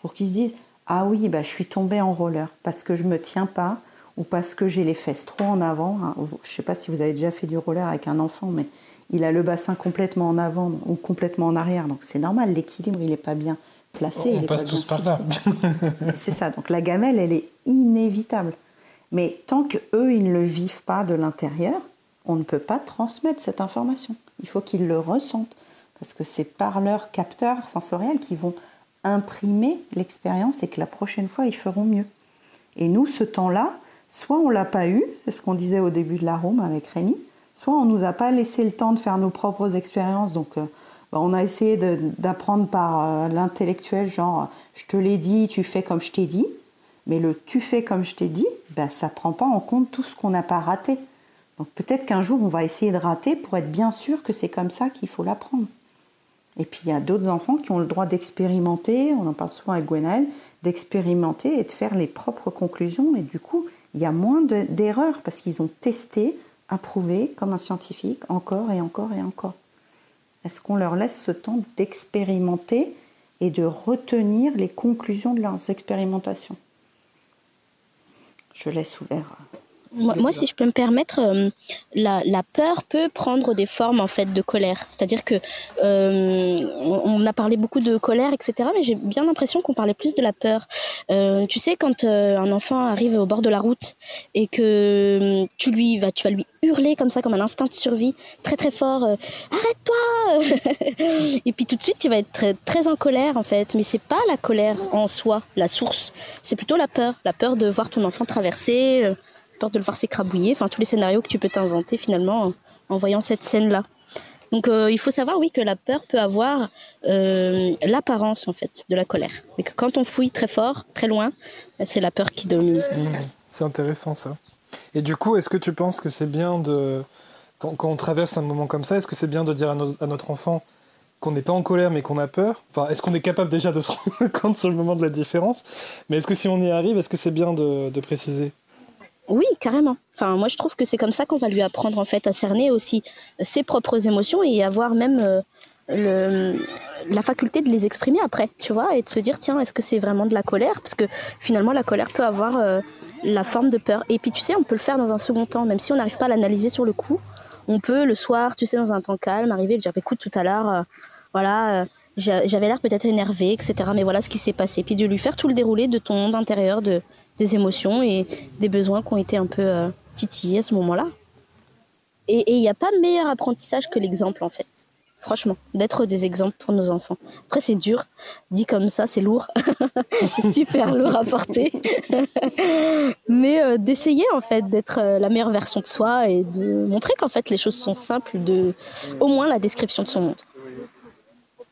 Pour qu'il se dise Ah oui, bah, je suis tombé en roller parce que je me tiens pas ou parce que j'ai les fesses trop en avant. Hein. Je ne sais pas si vous avez déjà fait du roller avec un enfant, mais il a le bassin complètement en avant ou complètement en arrière. Donc c'est normal, l'équilibre, il n'est pas bien placé. On passe tous par là. c'est ça. Donc la gamelle, elle est inévitable. Mais tant qu'eux, ils ne le vivent pas de l'intérieur, on ne peut pas transmettre cette information. Il faut qu'ils le ressentent, parce que c'est par leurs capteurs sensoriels qu'ils vont imprimer l'expérience et que la prochaine fois, ils feront mieux. Et nous, ce temps-là, soit on l'a pas eu, c'est ce qu'on disait au début de la room avec Rémi, soit on nous a pas laissé le temps de faire nos propres expériences, donc euh, bah, on a essayé d'apprendre par euh, l'intellectuel, genre je te l'ai dit, tu fais comme je t'ai dit, mais le tu fais comme je t'ai dit, bah, ça prend pas en compte tout ce qu'on n'a pas raté. Donc peut-être qu'un jour, on va essayer de rater pour être bien sûr que c'est comme ça qu'il faut l'apprendre. Et puis il y a d'autres enfants qui ont le droit d'expérimenter, on en parle souvent avec Gwenaël, d'expérimenter et de faire les propres conclusions. Et du coup, il y a moins d'erreurs parce qu'ils ont testé, approuvé comme un scientifique encore et encore et encore. Est-ce qu'on leur laisse ce temps d'expérimenter et de retenir les conclusions de leurs expérimentations? Je laisse ouvert moi, si je peux me permettre, euh, la, la, peur peut prendre des formes en fait de colère. C'est-à-dire que euh, on, a parlé beaucoup de colère, etc. Mais j'ai bien l'impression qu'on parlait plus de la peur. Euh, tu sais, quand un enfant arrive au bord de la route et que tu lui vas, tu vas lui hurler comme ça, comme un instinct de survie, très très fort. Arrête-toi Et puis tout de suite, tu vas être très, très en colère en fait. Mais c'est pas la colère en soi, la source. C'est plutôt la peur, la peur de voir ton enfant traverser peur de le voir s'écrabouiller, enfin tous les scénarios que tu peux t'inventer finalement en, voyant cette scène-là. Donc euh, il faut savoir, oui, que la peur peut avoir euh, l'apparence en fait de la colère, mais que quand on fouille très fort, très loin, bah, c'est la peur qui domine. Mmh. c'est intéressant ça. Et du coup, est-ce que tu penses que c'est bien de, quand, on traverse un moment comme ça, est-ce que c'est bien de dire à, notre enfant qu'on n'est pas en colère mais qu'on a peur? Enfin, est-ce qu'on est capable déjà de se rendre compte sur le moment de la différence? Mais est-ce que si on y arrive, est-ce que c'est bien de préciser? Oui, carrément. Moi, je trouve que c'est comme ça qu'on va lui apprendre en fait à cerner aussi ses propres émotions et avoir même euh, la faculté de les exprimer après, tu vois, et de se dire tiens, est-ce que c'est vraiment de la colère? Parce que finalement, la colère peut avoir euh, la forme de peur. Et puis, tu sais, on peut le faire dans un second temps, même si on n'arrive pas à l'analyser sur le coup. On peut le soir, tu sais, dans un temps calme, arriver et dire écoute, tout à l'heure, euh, voilà j'avais l'air peut-être énervé, etc. Mais voilà ce qui s'est passé. Puis de lui faire tout le déroulé de ton monde intérieur, de, des émotions et des besoins qui ont été un peu euh, titillés à ce moment-là. Et il n'y a pas meilleur apprentissage que l'exemple, en fait. Franchement, d'être des exemples pour nos enfants. Après, c'est dur. Dit comme ça, c'est lourd. super lourd à porter. Mais euh, d'essayer, en fait, d'être euh, la meilleure version de soi et de montrer qu'en fait, les choses sont simples, de au moins la description de son monde.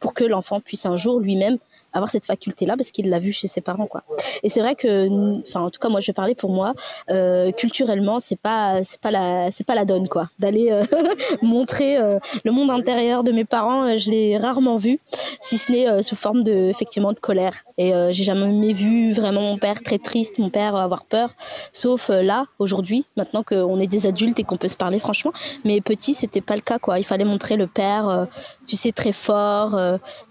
Pour que l'enfant puisse un jour lui-même avoir cette faculté-là parce qu'il l'a vu chez ses parents, quoi. Et c'est vrai que, enfin, en tout cas, moi, je vais parler pour moi. Euh, culturellement, c'est pas, c'est pas la, c'est pas la donne, quoi. D'aller euh, montrer euh, le monde intérieur de mes parents, je l'ai rarement vu, si ce n'est sous forme de, effectivement, de colère. Et j'ai jamais vu vraiment mon père très triste, mon père avoir peur, sauf là, aujourd'hui, maintenant qu'on est des adultes et qu'on peut se parler franchement. Mais petit, c'était pas le cas, quoi. Il fallait montrer le père, tu sais, très fort,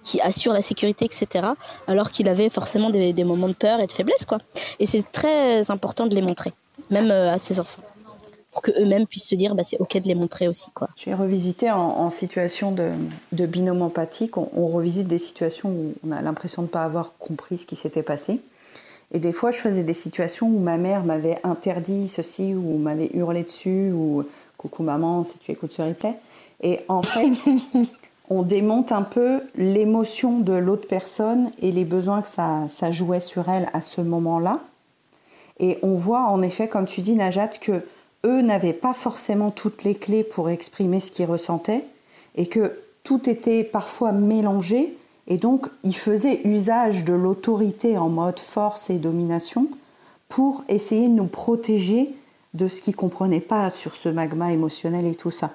qui assure la sécurité, etc. Alors qu'il avait forcément des, des moments de peur et de faiblesse, quoi. Et c'est très important de les montrer, même euh, à ses enfants, pour qu'eux-mêmes puissent se dire bah, c'est ok de les montrer aussi. Quoi. J'ai revisité en, en situation de, de, binôme empathique, on, on, revisite des situations où on a l'impression de ne pas avoir compris ce qui s'était passé. Et des fois, je faisais des situations où ma mère m'avait interdit ceci, ou m'avait hurlé dessus, ou coucou maman, si tu écoutes ce replay. Et en fait, on démonte un peu l'émotion de l'autre personne et les besoins que ça, jouait sur elle à ce moment-là. Et on voit en effet, comme tu dis, Najat, que eux n'avaient pas forcément toutes les clés pour exprimer ce qu'ils ressentaient et que tout était parfois mélangé. Et donc, ils faisaient usage de l'autorité en mode force et domination pour essayer de nous protéger de ce qu'ils ne comprenaient pas sur ce magma émotionnel et tout ça.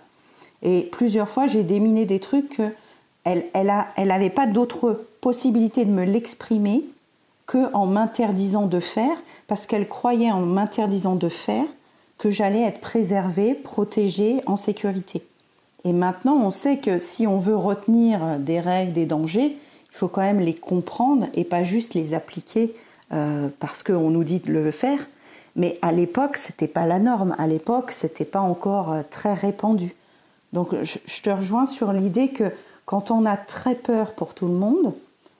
Et plusieurs fois, j'ai déminé des trucs qu'elle elle elle n'avait pas d'autre possibilité de me l'exprimer qu'en m'interdisant de faire, parce qu'elle croyait en m'interdisant de faire que j'allais être préservée, protégée, en sécurité. Et maintenant, on sait que si on veut retenir des règles, des dangers, il faut quand même les comprendre et pas juste les appliquer euh, parce qu'on nous dit de le faire. Mais à l'époque, c'était pas la norme. À l'époque, c'était pas encore euh, très répandu. Donc, je, te rejoins sur l'idée que quand on a très peur pour tout le monde,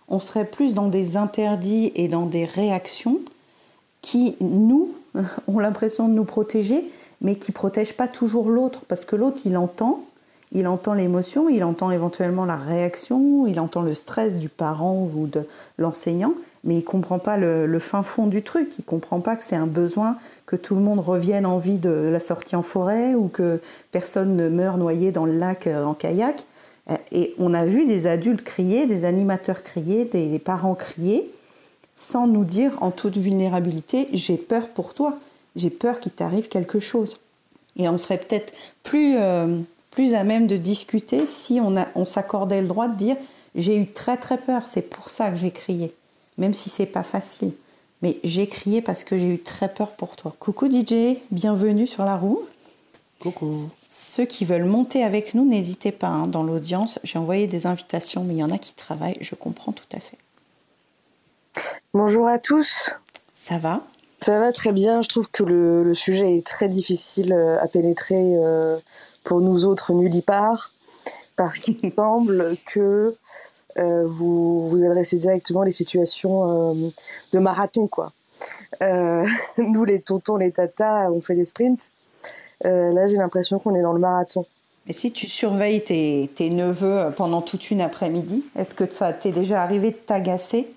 on serait plus dans des interdits et dans des réactions qui, nous, ont l'impression de nous protéger, mais qui ne protègent pas toujours l'autre, parce que l'autre, il entend, il entend l'émotion, il entend éventuellement la réaction, il entend le stress du parent ou de l'enseignant, mais il comprend pas le, fin fond du truc, il comprend pas que c'est un besoin que tout le monde revienne en vie de la sortie en forêt ou que personne ne meure noyé dans le lac euh, en kayak. Euh, et on a vu des adultes crier, des animateurs crier, des parents crier, sans nous dire en toute vulnérabilité, j'ai peur pour toi, j'ai peur qu'il t'arrive quelque chose. Et on serait peut-être plus, euh, plus à même de discuter si on s'accordait le droit de dire, j'ai eu très très peur, c'est pour ça que j'ai crié, même si c'est pas facile. Mais j'ai crié parce que j'ai eu très peur pour toi. Coucou DJ, bienvenue sur la roue. Coucou. Ceux qui veulent monter avec nous, n'hésitez pas hein, dans l'audience. J'ai envoyé des invitations, mais il y en a qui travaillent. Je comprends tout à fait. Bonjour à tous. Ça va? Ça va très bien. Je trouve que le, le sujet est très difficile euh, à pénétrer euh, pour nous autres nullipares, parce qu'il semble que euh, vous vous adressez directement les situations euh, de marathon, quoi. Euh, nous, les tontons, les tatas, on fait des sprints. Euh, là, j'ai l'impression qu'on est dans le marathon. Et si tu surveilles tes, tes neveux pendant toute une après-midi, est-ce que ça t'est déjà arrivé de t'agacer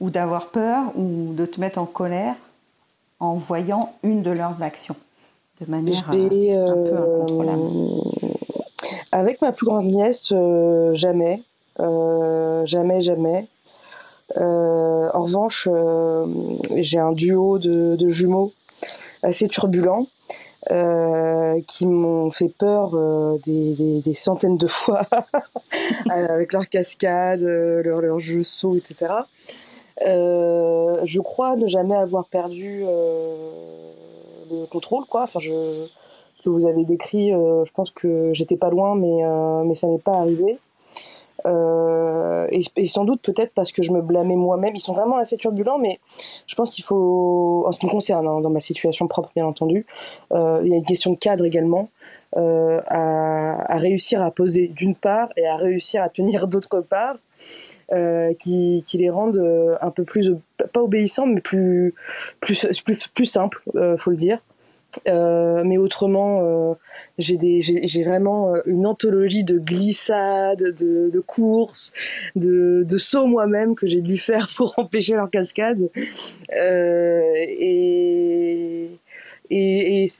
ou d'avoir peur ou de te mettre en colère en voyant une de leurs actions de manière euh, un peu incontrôlable? Avec ma plus grande nièce, euh, jamais. Euh, jamais, jamais. en revanche, j'ai un duo de, jumeaux assez turbulents euh, qui m'ont fait peur euh, des, centaines de fois avec leurs cascades, euh, leurs leur jeux sauts, etc. je crois ne jamais avoir perdu le contrôle, quoi. Enfin, ce que vous avez décrit, je pense que j'étais pas loin, mais, mais ça n'est pas arrivé. Euh, et, sans doute peut-être parce que je me blâmais moi-même. Ils sont vraiment assez turbulents, mais je pense qu'il faut, en ce qui me concerne, hein, dans ma situation propre bien entendu, euh, il y a une question de cadre également. Euh, à, réussir à poser d'une part et à réussir à tenir d'autre part, qui, les rendent un peu plus, pas obéissants, mais plus, plus, plus, plus faut le dire. Euh, mais autrement, euh, j'ai vraiment euh, une anthologie de glissades, de, de courses, de, de sauts moi-même que j'ai dû faire pour empêcher leur cascade. Euh, et, et, et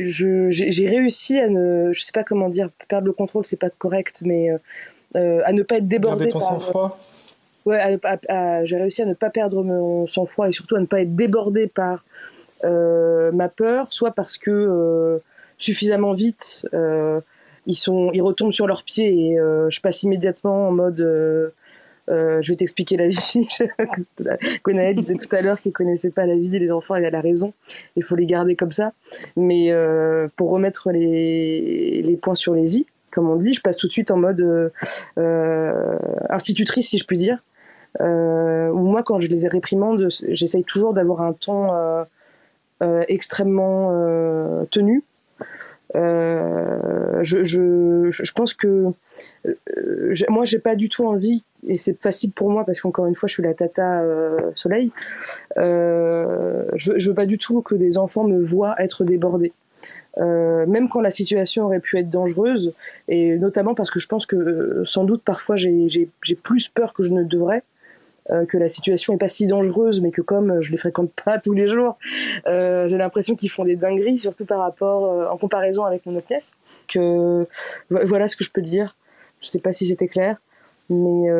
j'ai réussi à ne, je sais pas comment dire, perdre le contrôle, c'est pas correct, mais à ne pas être débordé ton par. Sang-froid. ouais, j'ai réussi à ne pas perdre mon sang-froid et surtout à ne pas être débordée par ma peur, soit parce que euh, suffisamment vite ils sont, ils retombent sur leurs pieds et je passe immédiatement en mode je vais t'expliquer la vie. Gonaël disait tout à l'heure qu'il connaissait pas la vie, les enfants, elle a raison. Il faut les garder comme ça. Mais pour remettre les, les points sur les i, comme on dit. Je passe tout de suite en mode euh, euh, institutrice, si je puis dire. Euh, ou moi, quand je les ai réprimandes, j'essaye toujours d'avoir un ton extrêmement tenu. Je, je, je, pense que moi j'ai pas du tout envie et c'est facile pour moi parce qu'encore une fois je suis la tata soleil je, je veux pas du tout que des enfants me voient être débordés euh, même quand la situation aurait pu être dangereuse, et notamment parce que je pense que euh, sans doute parfois j'ai plus peur que je ne devrais. Euh, que la situation n'est pas si dangereuse, mais que comme je les fréquente pas tous les jours, j'ai l'impression qu'ils font des dingueries, surtout par rapport, en comparaison avec mon autre. Que voilà ce que je peux dire. Je sais pas si c'était clair, mais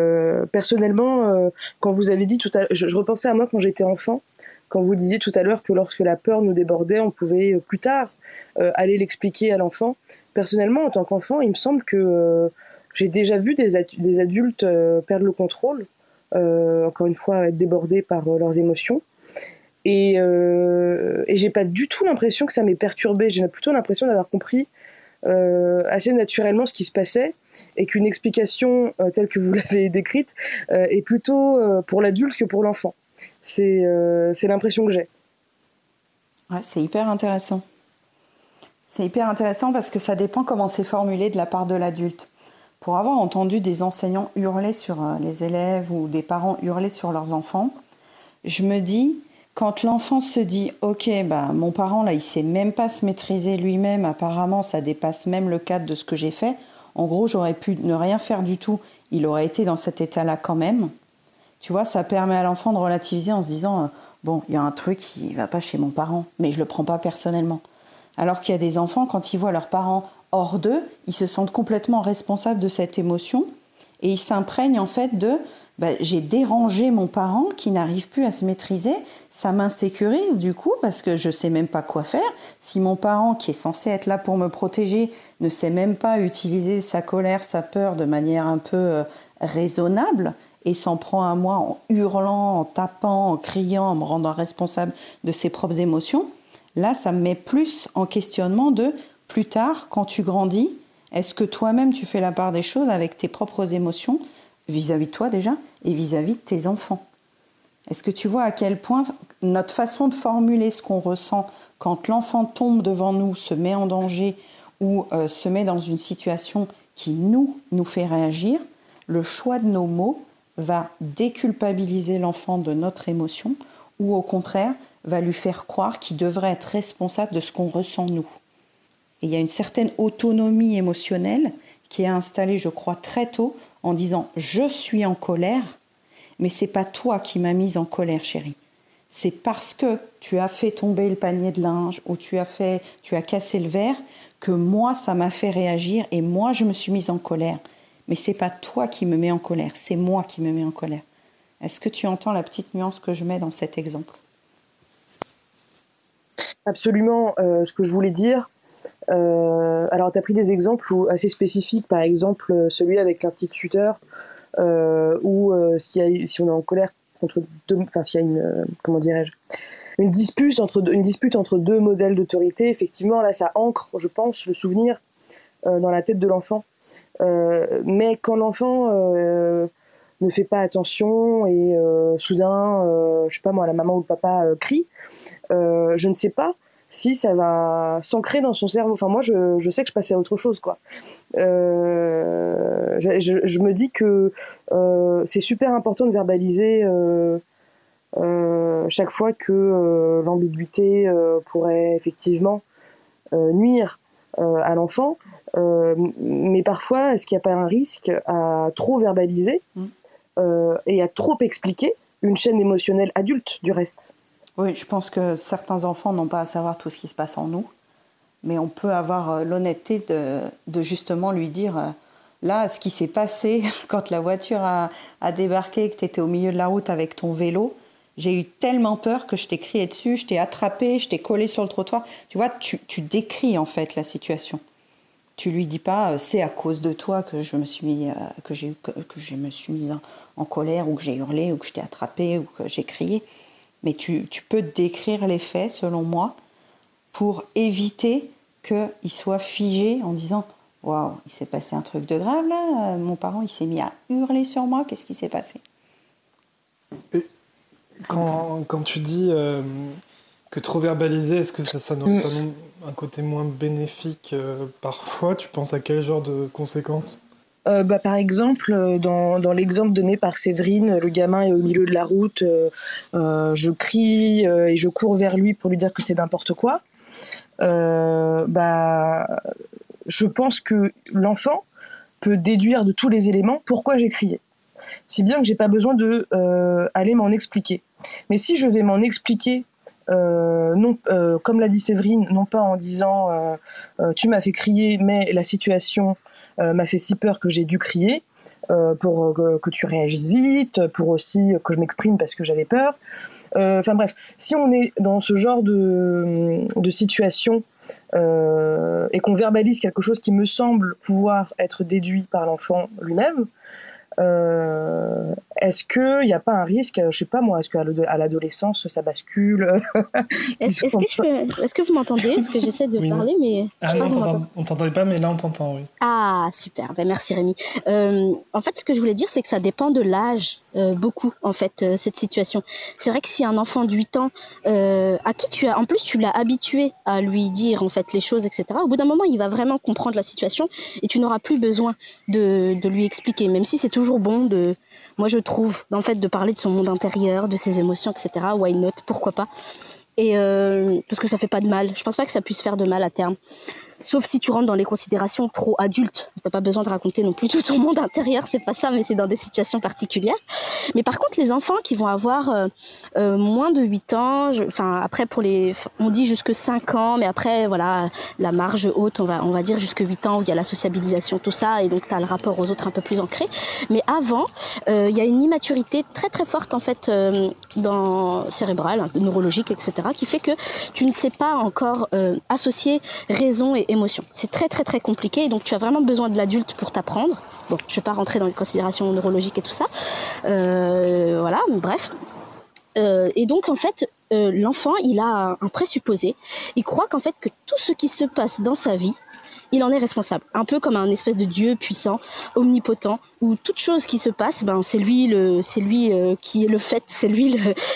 personnellement, quand vous avez dit tout à, je, je repensais à moi quand j'étais enfant quand vous disiez tout à l'heure que lorsque la peur nous débordait, on pouvait euh, plus tard euh, aller l'expliquer à l'enfant. Personnellement, en tant qu'enfant, il me semble que euh, j'ai déjà vu des, des adultes perdre le contrôle, encore une fois être débordés par leurs émotions. Et, et j'ai pas du tout l'impression que ça m'ait perturbé. J'ai plutôt l'impression d'avoir compris assez naturellement ce qui se passait et qu'une explication telle que vous l'avez décrite est plutôt pour l'adulte que pour l'enfant. Euh, c'est l'impression que j'ai. C'est hyper intéressant. C'est hyper intéressant parce que ça dépend comment c'est formulé de la part de l'adulte. Pour avoir entendu des enseignants hurler sur euh, les élèves ou des parents hurler sur leurs enfants, je me dis, quand l'enfant se dit, ok, bah, mon parent là, il sait même pas se maîtriser lui-même, apparemment ça dépasse même le cadre de ce que j'ai fait, en gros j'aurais pu ne rien faire du tout, il aurait été dans cet état-là quand même. Tu vois, ça permet à l'enfant de relativiser en se disant euh, bon, il y a un truc qui va pas chez mon parent, mais je le prends pas personnellement. Alors qu'il y a des enfants, quand ils voient leurs parents hors d'eux, ils se sentent complètement responsables de cette émotion et ils s'imprègnent en fait de bah, j'ai dérangé mon parent qui n'arrive plus à se maîtriser, ça m'insécurise du coup parce que je sais même pas quoi faire. Si mon parent qui est censé être là pour me protéger ne sait même pas utiliser sa colère, sa peur de manière un peu euh, raisonnable, et s'en prend à moi en hurlant, en tapant, en criant, en me rendant responsable de ses propres émotions, là, ça me met plus en questionnement de plus tard, quand tu grandis, est-ce que toi-même tu fais la part des choses avec tes propres émotions vis-à-vis de toi déjà et vis-à-vis de tes enfants? Est-ce que tu vois à quel point notre façon de formuler ce qu'on ressent quand l'enfant tombe devant nous, se met en danger ou euh, se met dans une situation qui nous, nous fait réagir, le choix de nos mots va déculpabiliser l'enfant de notre émotion ou au contraire va lui faire croire qu'il devrait être responsable de ce qu'on ressent nous? Et il y a une certaine autonomie émotionnelle qui est installée, je crois, très tôt en disant je suis en colère, mais c'est pas toi qui m'as mise en colère, chérie. C'est parce que tu as fait tomber le panier de linge ou tu as fait, tu as cassé le verre que moi ça m'a fait réagir et moi je me suis mise en colère mais c'est pas toi qui me mets en colère, c'est moi qui me mets en colère. Est-ce que tu entends la petite nuance que je mets dans cet exemple? Absolument. Euh, ce que je voulais dire, alors tu as pris des exemples assez spécifiques, par exemple euh, celui avec l'instituteur, ou si, on est en colère contre deux, enfin s'il y a une, comment dirais-je, une dispute entre deux modèles d'autorité, effectivement là ça ancre, je pense, le souvenir dans la tête de l'enfant. Euh, mais quand l'enfant euh, ne fait pas attention et euh, soudain, je sais pas moi, la maman ou le papa crie, je ne sais pas si ça va s'ancrer dans son cerveau. Enfin, moi, je, je, sais que je passais à autre chose, quoi. Euh, je, je, me dis que euh, c'est super important de verbaliser euh, chaque fois que l'ambiguïté pourrait effectivement nuire à l'enfant. Mais parfois, est-ce qu'il n'y a pas un risque à trop verbaliser mm. et à trop expliquer une chaîne émotionnelle adulte du reste? Oui, je pense que certains enfants n'ont pas à savoir tout ce qui se passe en nous, mais on peut avoir euh, l'honnêteté de, justement lui dire là, ce qui s'est passé quand la voiture a, débarqué, que tu étais au milieu de la route avec ton vélo, j'ai eu tellement peur que je t'ai crié dessus, je t'ai attrapé, je t'ai collé sur le trottoir. Tu vois, tu, décris en fait la situation. Tu lui dis pas euh, c'est à cause de toi que je me suis euh, que que, je me suis mise en, colère ou que j'ai hurlé ou que je t'ai attrapé ou que j'ai crié. Mais tu, tu peux décrire les faits selon moi pour éviter qu'il soit figé en disant Waouh, il s'est passé un truc de grave là, euh, mon parent il s'est mis à hurler sur moi, qu'est-ce qui s'est passé? Et quand, quand tu dis euh, que trop verbaliser, est-ce que ça, ça n'aurait pas un côté moins bénéfique euh, parfois? Tu penses à quel genre de conséquences? Bah, par exemple, dans, dans l'exemple donné par Séverine, le gamin est au milieu de la route, je crie et je cours vers lui pour lui dire que c'est n'importe quoi. bah, je pense que l'enfant peut déduire de tous les éléments pourquoi j'ai crié. Si bien que j'ai pas besoin de euh, aller m'en expliquer. Mais si je vais m'en expliquer, euh, non, euh, comme l'a dit Séverine, non pas en disant tu m'as fait crier, mais la situation m'a fait si peur que j'ai dû crier, pour que, tu réagisses vite, pour aussi que je m'exprime parce que j'avais peur. Enfin bref, si on est dans ce genre de, de situation euh, et qu'on verbalise quelque chose qui me semble pouvoir être déduit par l'enfant lui-même, euh, est-ce qu'il n'y a pas un risque, je sais pas moi, est-ce qu'à l'adolescence ça bascule Est-ce que, vous m'entendez? Est-ce que j'essaie de parler mais ah on t'entendait pas, mais là on t'entend, oui. Ah super, ben, merci Rémi. Euh, en fait, ce que je voulais dire, c'est que ça dépend de l'âge euh, beaucoup en fait cette situation. C'est vrai que si un enfant de 8 ans à qui tu as, en plus tu l'as habitué à lui dire en fait les choses, etc. Au bout d'un moment, il va vraiment comprendre la situation et tu n'auras plus besoin de, de lui expliquer, même si c'est toujours bon de, moi je trouve, en fait, de parler de son monde intérieur, de ses émotions, etc. Why not? Pourquoi pas? Et euh, parce que ça fait pas de mal. Je pense pas que ça puisse faire de mal à terme. Sauf si tu rentres dans les considérations trop adultes. T'as pas besoin de raconter non plus tout ton monde intérieur, c'est pas ça, mais c'est dans des situations particulières. Mais par contre, les enfants qui vont avoir euh, euh, moins de 8 ans, enfin après pour les, on dit jusque 5 ans, mais après voilà, la marge haute, on va, on va dire jusque 8 ans où il y a la sociabilisation, tout ça, et donc tu as le rapport aux autres un peu plus ancré. Mais avant, euh, il y a une immaturité très très forte en fait dans cérébrale, neurologique, etc., qui fait que tu ne sais pas encore associer raison et C'est très très très compliqué et donc tu as vraiment besoin de l'adulte pour t'apprendre. Bon, je vais pas rentrer dans les considérations neurologiques et tout ça. Euh, voilà, bref. Euh, et donc en fait, euh, l'enfant, il a un présupposé. Il croit qu'en fait que tout ce qui se passe dans sa vie, il en est responsable. Un peu comme un espèce de dieu puissant, omnipotent, où toute chose qui se passe, ben c'est lui le, c'est lui euh, qui est le fait, c'est lui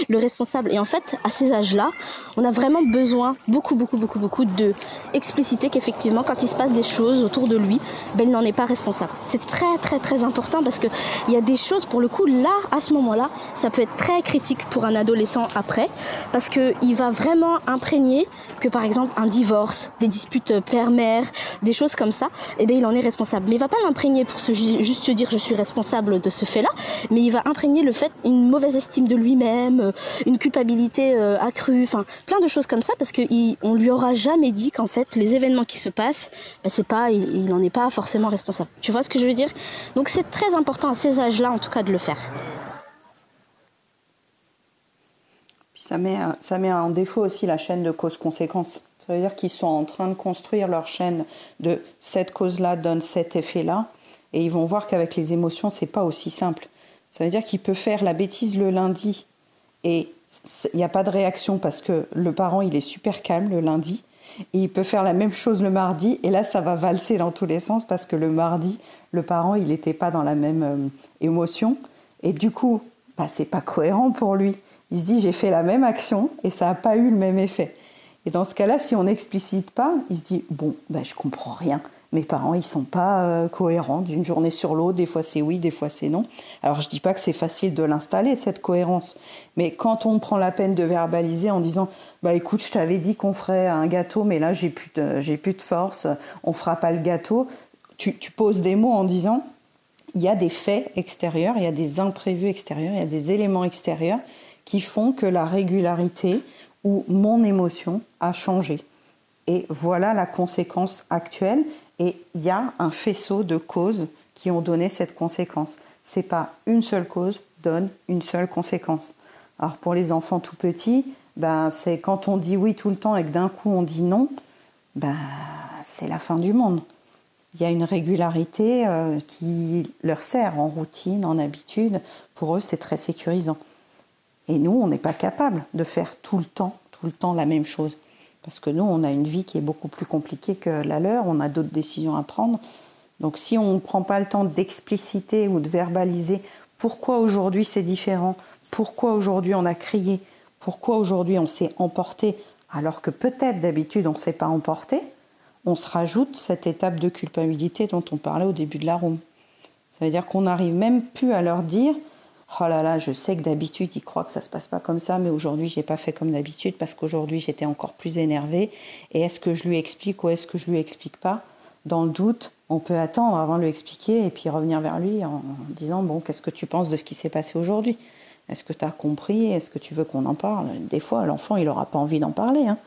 le, responsable. Et en fait, à ces âges-là, on a vraiment besoin, beaucoup, beaucoup, beaucoup, beaucoup, de expliciter qu'effectivement, quand il se passe des choses autour de lui, ben il n'en est pas responsable. C'est très, très, très important parce que il y a des choses, pour le coup, là, à ce moment-là, ça peut être très critique pour un adolescent après, parce que il va vraiment imprégner que, par exemple, un divorce, des disputes père-mère, des choses comme ça, et eh ben il en est responsable. Mais il va pas l'imprégner pour se juste se dire je suis responsable de ce fait-là, mais il va imprégner le fait une mauvaise estime de lui-même, euh, une culpabilité euh, accrue, enfin plein de choses comme ça parce qu'on lui aura jamais dit qu'en fait les événements qui se passent, bah, c'est pas, il n'en est pas forcément responsable. Tu vois ce que je veux dire? Donc c'est très important à ces âges-là en tout cas de le faire. Puis ça met, ça met en défaut aussi la chaîne de cause-conséquence. Ça veut dire qu'ils sont en train de construire leur chaîne de cette cause-là donne cet effet-là et ils vont voir qu'avec les émotions, c'est pas aussi simple. Ça veut dire qu'il peut faire la bêtise le lundi et il n'y a pas de réaction parce que le parent il est super calme le lundi et il peut faire la même chose le mardi et là ça va valser dans tous les sens parce que le mardi le parent il n'était pas dans la même euh, émotion et du coup bah, c'est pas cohérent pour lui. Il se dit j'ai fait la même action et ça n'a pas eu le même effet. Et dans ce cas-là, si on n'explicite pas, il se dit bon, ben, je comprends rien mes parents, ils sont pas euh, cohérents d'une journée sur l'autre. Des fois c'est oui, des fois c'est non. Alors je dis pas que c'est facile de l'installer cette cohérence, mais quand on prend la peine de verbaliser en disant bah écoute, je t'avais dit qu'on ferait un gâteau, mais là j'ai plus de, j'ai plus de force, on fera pas le gâteau. Tu, tu poses des mots en disant il y a des faits extérieurs, il y a des imprévus extérieurs, il y a des éléments extérieurs qui font que la régularité ou mon émotion a changé. Et voilà la conséquence actuelle. Et il y a un faisceau de causes qui ont donné cette conséquence. C'est pas une seule cause donne une seule conséquence. Alors pour les enfants tout petits, ben, c'est quand on dit oui tout le temps et que d'un coup on dit non, ben, c'est la fin du monde. Il y a une régularité euh, qui leur sert en routine, en habitude. Pour eux, c'est très sécurisant. Et nous, on n'est pas capable de faire tout le temps, tout le temps la même chose. Parce que nous, on a une vie qui est beaucoup plus compliquée que la leur, on a d'autres décisions à prendre. Donc si on ne prend pas le temps d'expliciter ou de verbaliser pourquoi aujourd'hui c'est différent, pourquoi aujourd'hui on a crié, pourquoi aujourd'hui on s'est emporté, alors que peut-être d'habitude on ne s'est pas emporté, on se rajoute cette étape de culpabilité dont on parlait au début de la room. Ça veut dire qu'on n'arrive même plus à leur dire Oh là là, je sais que d'habitude ils croient que ça se passe pas comme ça, mais aujourd'hui j'ai pas fait comme d'habitude parce qu'aujourd'hui j'étais encore plus énervée. Et est-ce que je lui explique ou est-ce que je lui explique pas? Dans le doute, on peut attendre avant de lui expliquer et puis revenir vers lui en disant Bon, qu'est-ce que tu penses de ce qui s'est passé aujourd'hui? Est-ce que tu as compris? Est-ce que tu veux qu'on en parle? Des fois, l'enfant il n'aura pas envie d'en parler. Hein.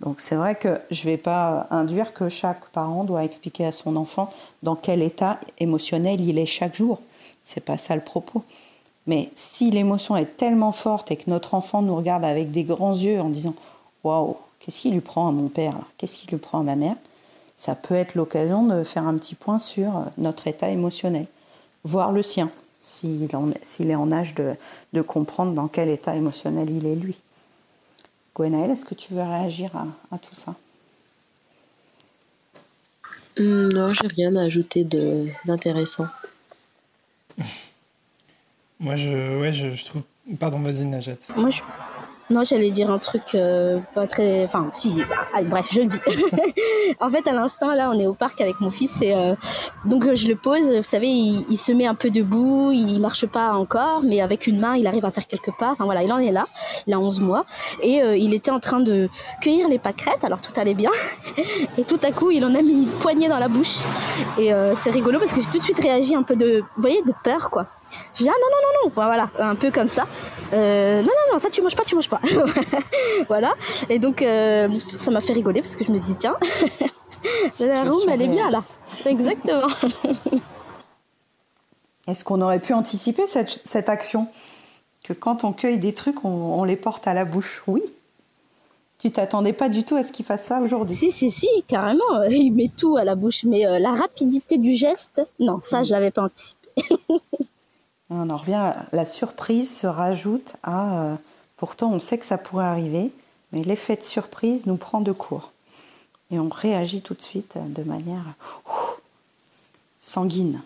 Donc c'est vrai que je ne vais pas induire que chaque parent doit expliquer à son enfant dans quel état émotionnel il est chaque jour. C'est pas ça le propos. Mais si l'émotion est tellement forte et que notre enfant nous regarde avec des grands yeux en disant Waouh, qu'est-ce qu'il lui prend à mon père Qu'est-ce qu'il lui prend à ma mère? Ça peut être l'occasion de faire un petit point sur notre état émotionnel, voir le sien, s'il est en âge de, de comprendre dans quel état émotionnel il est lui. Gwenaël, est-ce que tu veux réagir à, tout ça? Hum, Non, j'ai rien à ajouter d'intéressant. Moi, je, ouais, je, trouve. Pardon, vas-y, Najat. Moi, je, non, j'allais dire un truc euh, pas très. Enfin, si, bah, bref, je le dis. en fait, à l'instant, là, on est au parc avec mon fils et euh, donc euh, je le pose. Vous savez, il, se met un peu debout, il marche pas encore, mais avec une main, il arrive à faire quelques pas. Enfin voilà, il en est là. Il a 11 mois et il était en train de cueillir les pâquerettes. Alors tout allait bien et tout à coup, il en a mis une poignée dans la bouche et c'est rigolo parce que j'ai tout de suite réagi un peu de, vous voyez, de peur quoi. J'ai dit, ah non, non, non, non, voilà, un peu comme ça. Euh, non, non, non, ça tu manges pas, tu manges pas. voilà. Et donc, euh, ça m'a fait rigoler parce que je me suis dit, tiens, la room, elle est bien là. Exactement. Est-ce qu'on aurait pu anticiper cette, cette, action? Que quand on cueille des trucs, on, les porte à la bouche Oui. Tu t'attendais pas du tout à ce qu'il fasse ça aujourd'hui? Si, si, si, carrément. Il met tout à la bouche. Mais euh, la rapidité du geste, non, ça, je l'avais pas anticipé. On en revient, la surprise se rajoute à, euh, pourtant on sait que ça pourrait arriver, mais l'effet de surprise nous prend de court. Et on réagit tout de suite de manière sanguine.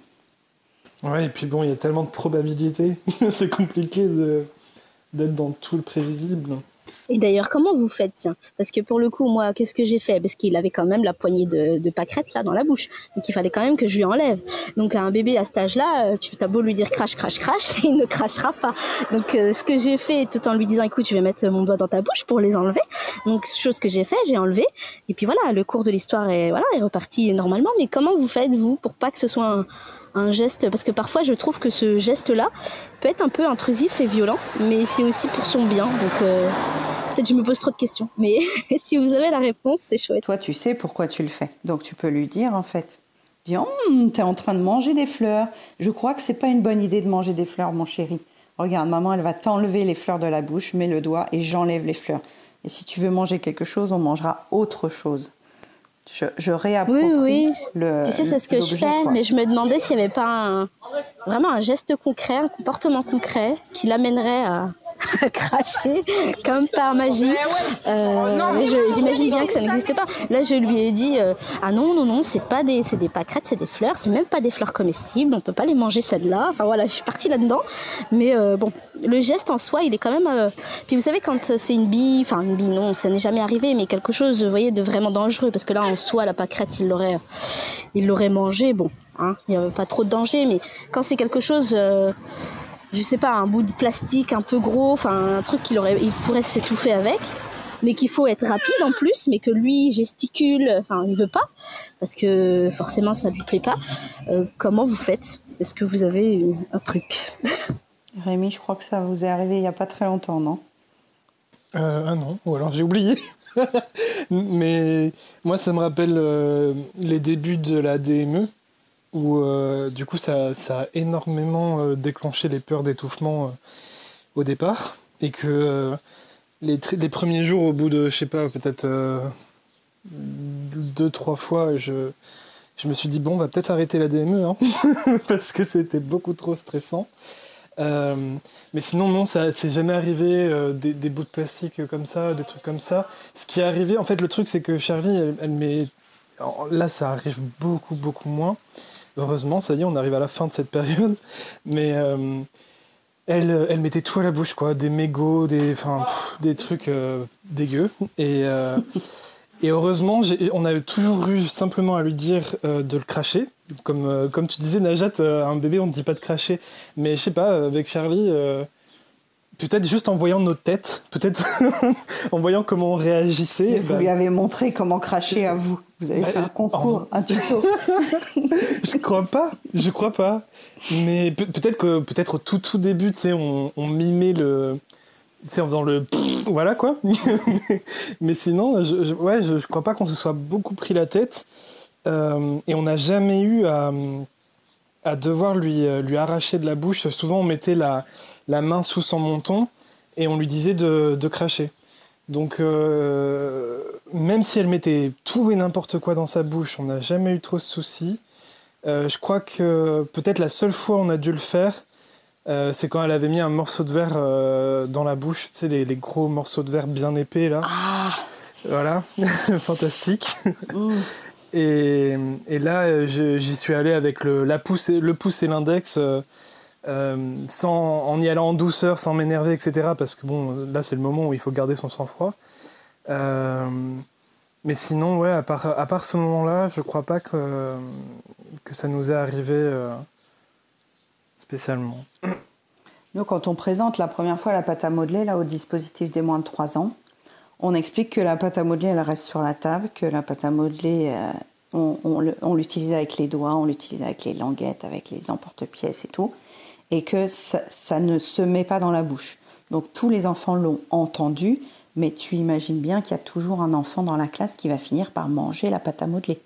Ouais, et puis bon, il y a tellement de probabilités, c'est compliqué d'être dans tout le prévisible. Et d'ailleurs, comment vous faites tiens? Parce que pour le coup, moi, qu'est-ce que j'ai fait? Parce qu'il avait quand même la poignée de, de pâquerettes là dans la bouche. Donc il fallait quand même que je lui enlève. Donc un bébé à cet âge-là, euh, tu as beau lui dire crache, crache, crache, il ne crachera pas. Donc euh, ce que j'ai fait, tout en lui disant écoute, je vais mettre mon doigt dans ta bouche pour les enlever. Donc chose que j'ai fait, j'ai enlevé. Et puis voilà, le cours de l'histoire est voilà est reparti normalement. Mais comment vous faites vous pour pas que ce soit un, un geste parce que parfois je trouve que ce geste là peut être un peu intrusif et violent mais c'est aussi pour son bien. Donc euh, peut-être je me pose trop de questions mais si vous avez la réponse c'est chouette. Toi tu sais pourquoi tu le fais. Donc tu peux lui dire en fait. Dis oh, t'es en train de manger des fleurs. Je crois que c'est pas une bonne idée de manger des fleurs mon chéri. Regarde maman elle va t'enlever les fleurs de la bouche mets le doigt et j'enlève les fleurs. Et si tu veux manger quelque chose on mangera autre chose je, je réapproprie oui, oui. le. Tu sais, c'est ce que je fais, mais je me demandais s'il n'y avait pas vraiment un geste concret, un comportement concret qui l'amènerait à, cracher comme par magie. Euh, J'imagine bien que ça n'existe pas. Là, je lui ai dit euh, ah non non non, c'est pas des c'est des pâquerettes, c'est des fleurs, c'est même pas des fleurs comestibles, on peut pas les manger celles-là. Enfin voilà, je suis partie là-dedans. Mais euh, bon, le geste en soi, il est quand même. Euh, puis vous savez quand c'est une bille, enfin une bille non, ça n'est jamais arrivé, mais quelque chose, vous voyez, de vraiment dangereux parce que là en soi la pâquerette, il l'aurait il l'aurait mangé. Bon, hein, il n'y avait pas trop de danger, mais quand c'est quelque chose je sais pas, un bout de plastique un peu gros, enfin un truc qu'il aurait, il pourrait s'étouffer avec, mais qu'il faut être rapide en plus, mais que lui gesticule, enfin il veut pas, parce que forcément ça lui plaît pas. Euh, comment vous faites? Est-ce que vous avez un truc? Rémi, je crois que ça vous est arrivé il y a pas très longtemps, non? Euh, Ah non, ou alors j'ai oublié. mais moi ça me rappelle euh, les débuts de la DME où du coup ça, ça, a énormément déclenché les peurs d'étouffement au départ et que les, les, premiers jours au bout de je sais pas peut-être deux trois fois je je me suis dit bon on va peut-être arrêter la DME hein, parce que c'était beaucoup trop stressant euh, mais sinon, non, ça c'est jamais arrivé euh, des, bouts de plastique comme ça, des trucs comme ça. Ce qui est arrivé, en fait, le truc, c'est que Charlie, elle, met. Là, ça arrive beaucoup, beaucoup moins. Heureusement, ça y est, on arrive à la fin de cette période. Mais euh, elle, mettait tout à la bouche, quoi. Des mégots, des, des trucs dégueux. Et. Et heureusement, on a toujours eu simplement à lui dire de le cracher, comme, euh, tu disais, Najat, euh, un bébé, on ne dit pas de cracher. Mais je sais pas, euh, avec Charlie, peut-être juste en voyant nos têtes, peut-être en voyant comment on réagissait. vous bah lui avez montré comment cracher à vous. Vous avez fait un concours, un tuto. je crois pas, je crois pas. Mais peut-être que peut-être au tout tout début, tu sais, on, mimait le, tu sais, en faisant le voilà quoi. mais sinon, je, ouais, je, je crois pas qu'on se soit beaucoup pris la tête. Euh, et on n'a jamais eu à, devoir lui, euh, lui arracher de la bouche. Souvent, on mettait la, la main sous son menton et on lui disait de, de cracher. Donc, euh, même si elle mettait tout et n'importe quoi dans sa bouche, on n'a jamais eu trop de soucis. je crois que peut-être la seule fois où on a dû le faire, c'est quand elle avait mis un morceau de verre dans la bouche, tu sais, les, les, gros morceaux de verre bien épais là. Ah Voilà, fantastique. Mmh. Et, là, euh, j'y suis allé avec le, la pouce et, le pouce et l'index, euh, euh, sans, en y allant en douceur, sans m'énerver, etc. Parce que bon, là, c'est le moment où il faut garder son sang-froid. mais sinon, ouais, à part, à part ce moment-là, je crois pas que, que ça nous est arrivé spécialement. Nous, quand on présente la première fois la pâte à modeler là, au dispositif des moins de 3 ans, on explique que la pâte à modeler, elle reste sur la table, que la pâte à modeler, euh, on, l'utilise avec les doigts, on l'utilise avec les languettes, avec les emporte-pièces et tout, et que ça, ne se met pas dans la bouche. Donc tous les enfants l'ont entendu, mais tu imagines bien qu'il y a toujours un enfant dans la classe qui va finir par manger la pâte à modeler.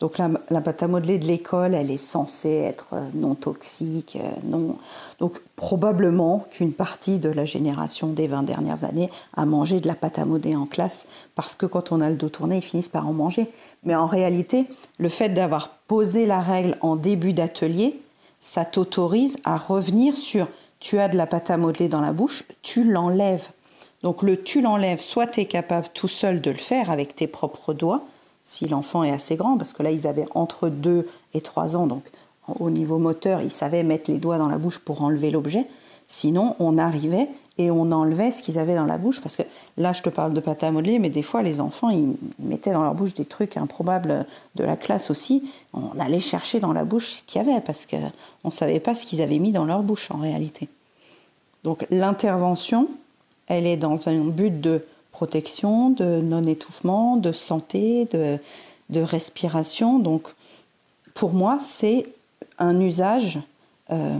Donc la, pâte à modeler de l'école, elle est censée être euh, non toxique, euh, non. Donc probablement qu'une partie de la génération des 20 dernières années a mangé de la pâte à modeler en classe parce que quand on a le dos tourné, ils finissent par en manger. Mais en réalité, le fait d'avoir posé la règle en début d'atelier, ça t'autorise à revenir sur tu as de la pâte à modeler dans la bouche, tu l'enlèves. Donc le tu l'enlèves, soit tu es capable tout seul de le faire avec tes propres doigts, si l'enfant est assez grand, parce que là, ils avaient entre 2 et 3 ans, donc au niveau moteur, ils savaient mettre les doigts dans la bouche pour enlever l'objet. Sinon, on arrivait et on enlevait ce qu'ils avaient dans la bouche, parce que là, je te parle de pâte à modeler, mais des fois, les enfants, ils mettaient dans leur bouche des trucs improbables de la classe aussi. On allait chercher dans la bouche ce qu'il y avait, parce qu'on ne savait pas ce qu'ils avaient mis dans leur bouche en réalité. Donc l'intervention, elle est dans un but de protection, de non-étouffement, de santé, de, respiration. Donc, pour moi, c'est un usage, euh,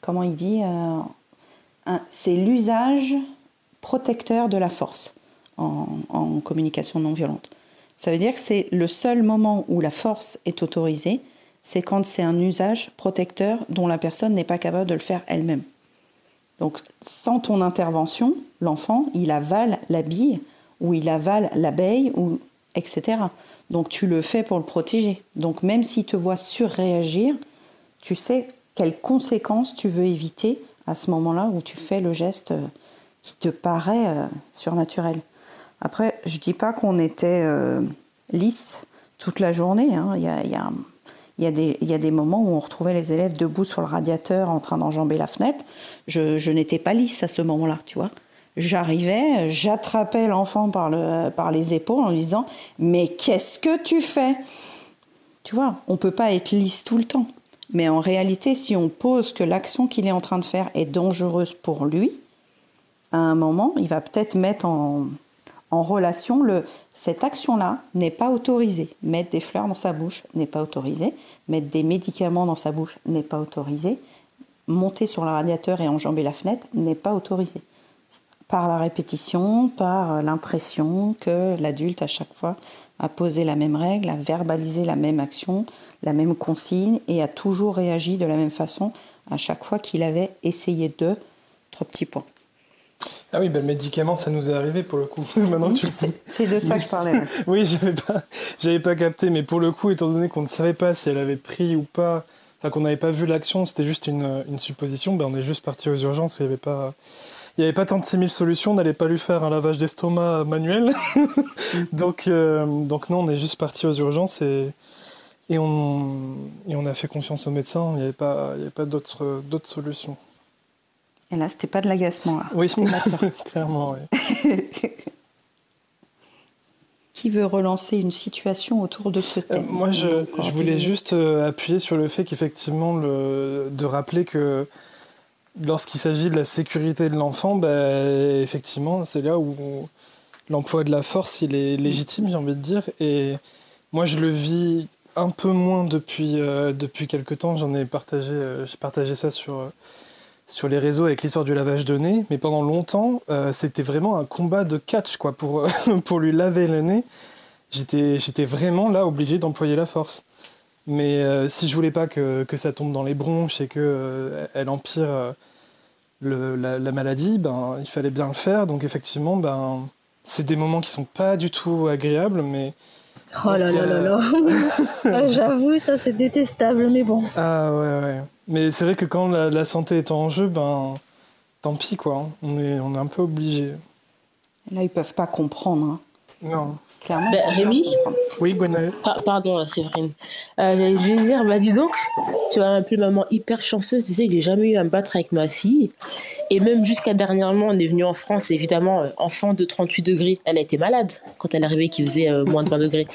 comment il dit euh, C'est l'usage protecteur de la force en, en, communication non violente. Ça veut dire que c'est le seul moment où la force est autorisée, c'est quand c'est un usage protecteur dont la personne n'est pas capable de le faire elle-même. Donc sans ton intervention, l'enfant, il avale la bille ou il avale l'abeille, ou etc. Donc tu le fais pour le protéger. Donc même s'il te voit surréagir, tu sais quelles conséquences tu veux éviter à ce moment-là où tu fais le geste euh, qui te paraît euh, surnaturel. Après, je dis pas qu'on était euh, lisse toute la journée. Il, y a, des, moments où on retrouvait les élèves debout sur le radiateur en train d'enjamber la fenêtre. Je, n'étais pas lisse à ce moment-là, tu vois. J'arrivais, j'attrapais l'enfant par, par les épaules en lui disant Mais qu'est-ce que tu fais? Tu vois, on ne peut pas être lisse tout le temps. Mais en réalité, si on pose que l'action qu'il est en train de faire est dangereuse pour lui, à un moment, il va peut-être mettre en, relation cette action-là n'est pas autorisée. Mettre des fleurs dans sa bouche n'est pas autorisé. Mettre des médicaments dans sa bouche n'est pas autorisé. Monter sur le radiateur et enjamber la fenêtre n'est pas autorisé par la répétition, par l'impression que l'adulte à chaque fois a posé la même règle, a verbalisé la même action, la même consigne et a toujours réagi de la même façon à chaque fois qu'il avait essayé de. Trois petits points. Ah oui, ben médicaments, ça nous est arrivé pour le coup. Maintenant tu C'est de ça que je parlais. oui, j'avais pas, j'avais pas capté, mais pour le coup, étant donné qu'on ne savait pas si elle avait pris ou pas, enfin qu'on n'avait pas vu l'action, c'était juste une, une supposition, ben on est juste parti aux urgences. Il n'y avait pas, il n'y avait pas tant de 6000 solutions, on n'allait pas lui faire un lavage d'estomac manuel. donc, euh, donc non, on est juste parti aux urgences et, et, on, et on a fait confiance aux médecins. Il n'y avait pas, il y avait pas d'autres, solutions. Et là, c'était pas de l'agacement. Oui, clairement, oui. Qui veut relancer une situation autour de ce thème euh, Moi, je, je voulais juste euh, appuyer sur le fait qu'effectivement, de rappeler que lorsqu'il s'agit de la sécurité de l'enfant, bah, effectivement, c'est là où l'emploi de la force, est légitime, j'ai envie de dire. Et moi, je le vis un peu moins depuis, euh, quelques temps. J'en ai partagé, euh, j'ai partagé ça sur, euh, sur les réseaux avec l'histoire du lavage de nez. Mais pendant longtemps, c'était vraiment un combat de catch quoi, pour, lui laver le nez. J'étais vraiment là obligé d'employer la force. Mais euh, si je voulais pas que, que, ça tombe dans les bronches et qu'elle euh, elle empire euh, le, la, la, maladie, ben, il fallait bien le faire. Donc effectivement, ben, c'est des moments qui sont pas du tout agréables, mais... Oh là là là là ah, J'avoue, ça c'est détestable, mais bon. Ah ouais, ouais. Mais c'est vrai que quand la, la, santé est en jeu, ben, tant pis quoi. On est, on est un peu obligé. Là, ils peuvent pas comprendre. Hein. Non. Clairement. Bah, Rémi Oui, Gwenaël. pardon, Séverine. Euh, J'allais dire, bah dis donc, tu as un peu maman hyper chanceuse. Tu sais, j'ai jamais eu à me battre avec ma fille. Et même jusqu'à dernièrement, on est venu en France, évidemment, euh, enfant de 38 degrés. Elle a été malade quand elle est arrivée, qui faisait euh, moins de 20 degrés.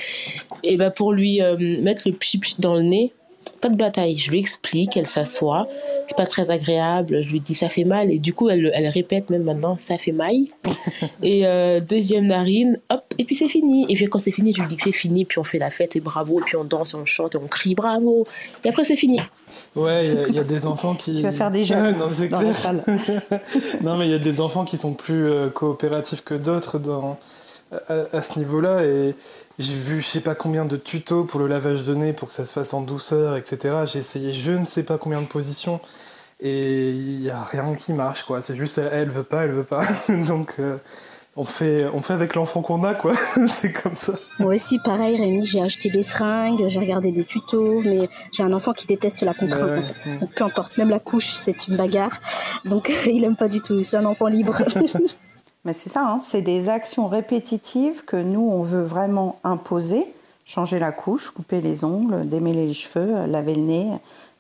Et bah, pour lui euh, mettre le pchit dans le nez, pas de bataille. Je lui explique, elle s'assoit. C'est pas très agréable. Je lui dis ça fait mal. Et du coup, elle, elle répète même maintenant ça fait mal. et euh, deuxième narine, hop, et puis c'est fini. Et puis quand c'est fini, je lui dis que c'est fini. Puis on fait la fête et bravo. Et puis on danse, on chante et on crie bravo. Et après, c'est fini. Ouais, il y, a des enfants qui. Tu vas faire des jeux non, dans la salle. non, mais il y a des enfants qui sont plus euh, coopératifs que d'autres dans, à, à ce niveau-là. Et j'ai vu je sais pas combien de tutos pour le lavage de nez pour que ça se fasse en douceur, etc. J'ai essayé je ne sais pas combien de positions et il n'y a rien qui marche, quoi. C'est juste elle, elle veut pas, elle veut pas. Donc euh, on fait, on fait avec l'enfant qu'on a, quoi. c'est comme ça. Moi aussi, pareil, Rémi, j'ai acheté des seringues, j'ai regardé des tutos, mais j'ai un enfant qui déteste la contrainte, en fait. Donc, peu importe, même la couche, c'est une bagarre. Donc, il aime pas du tout. C'est un enfant libre. Mais c'est ça, hein, c'est des actions répétitives que nous, on veut vraiment imposer. Changer la couche, couper les ongles, démêler les cheveux, laver le nez,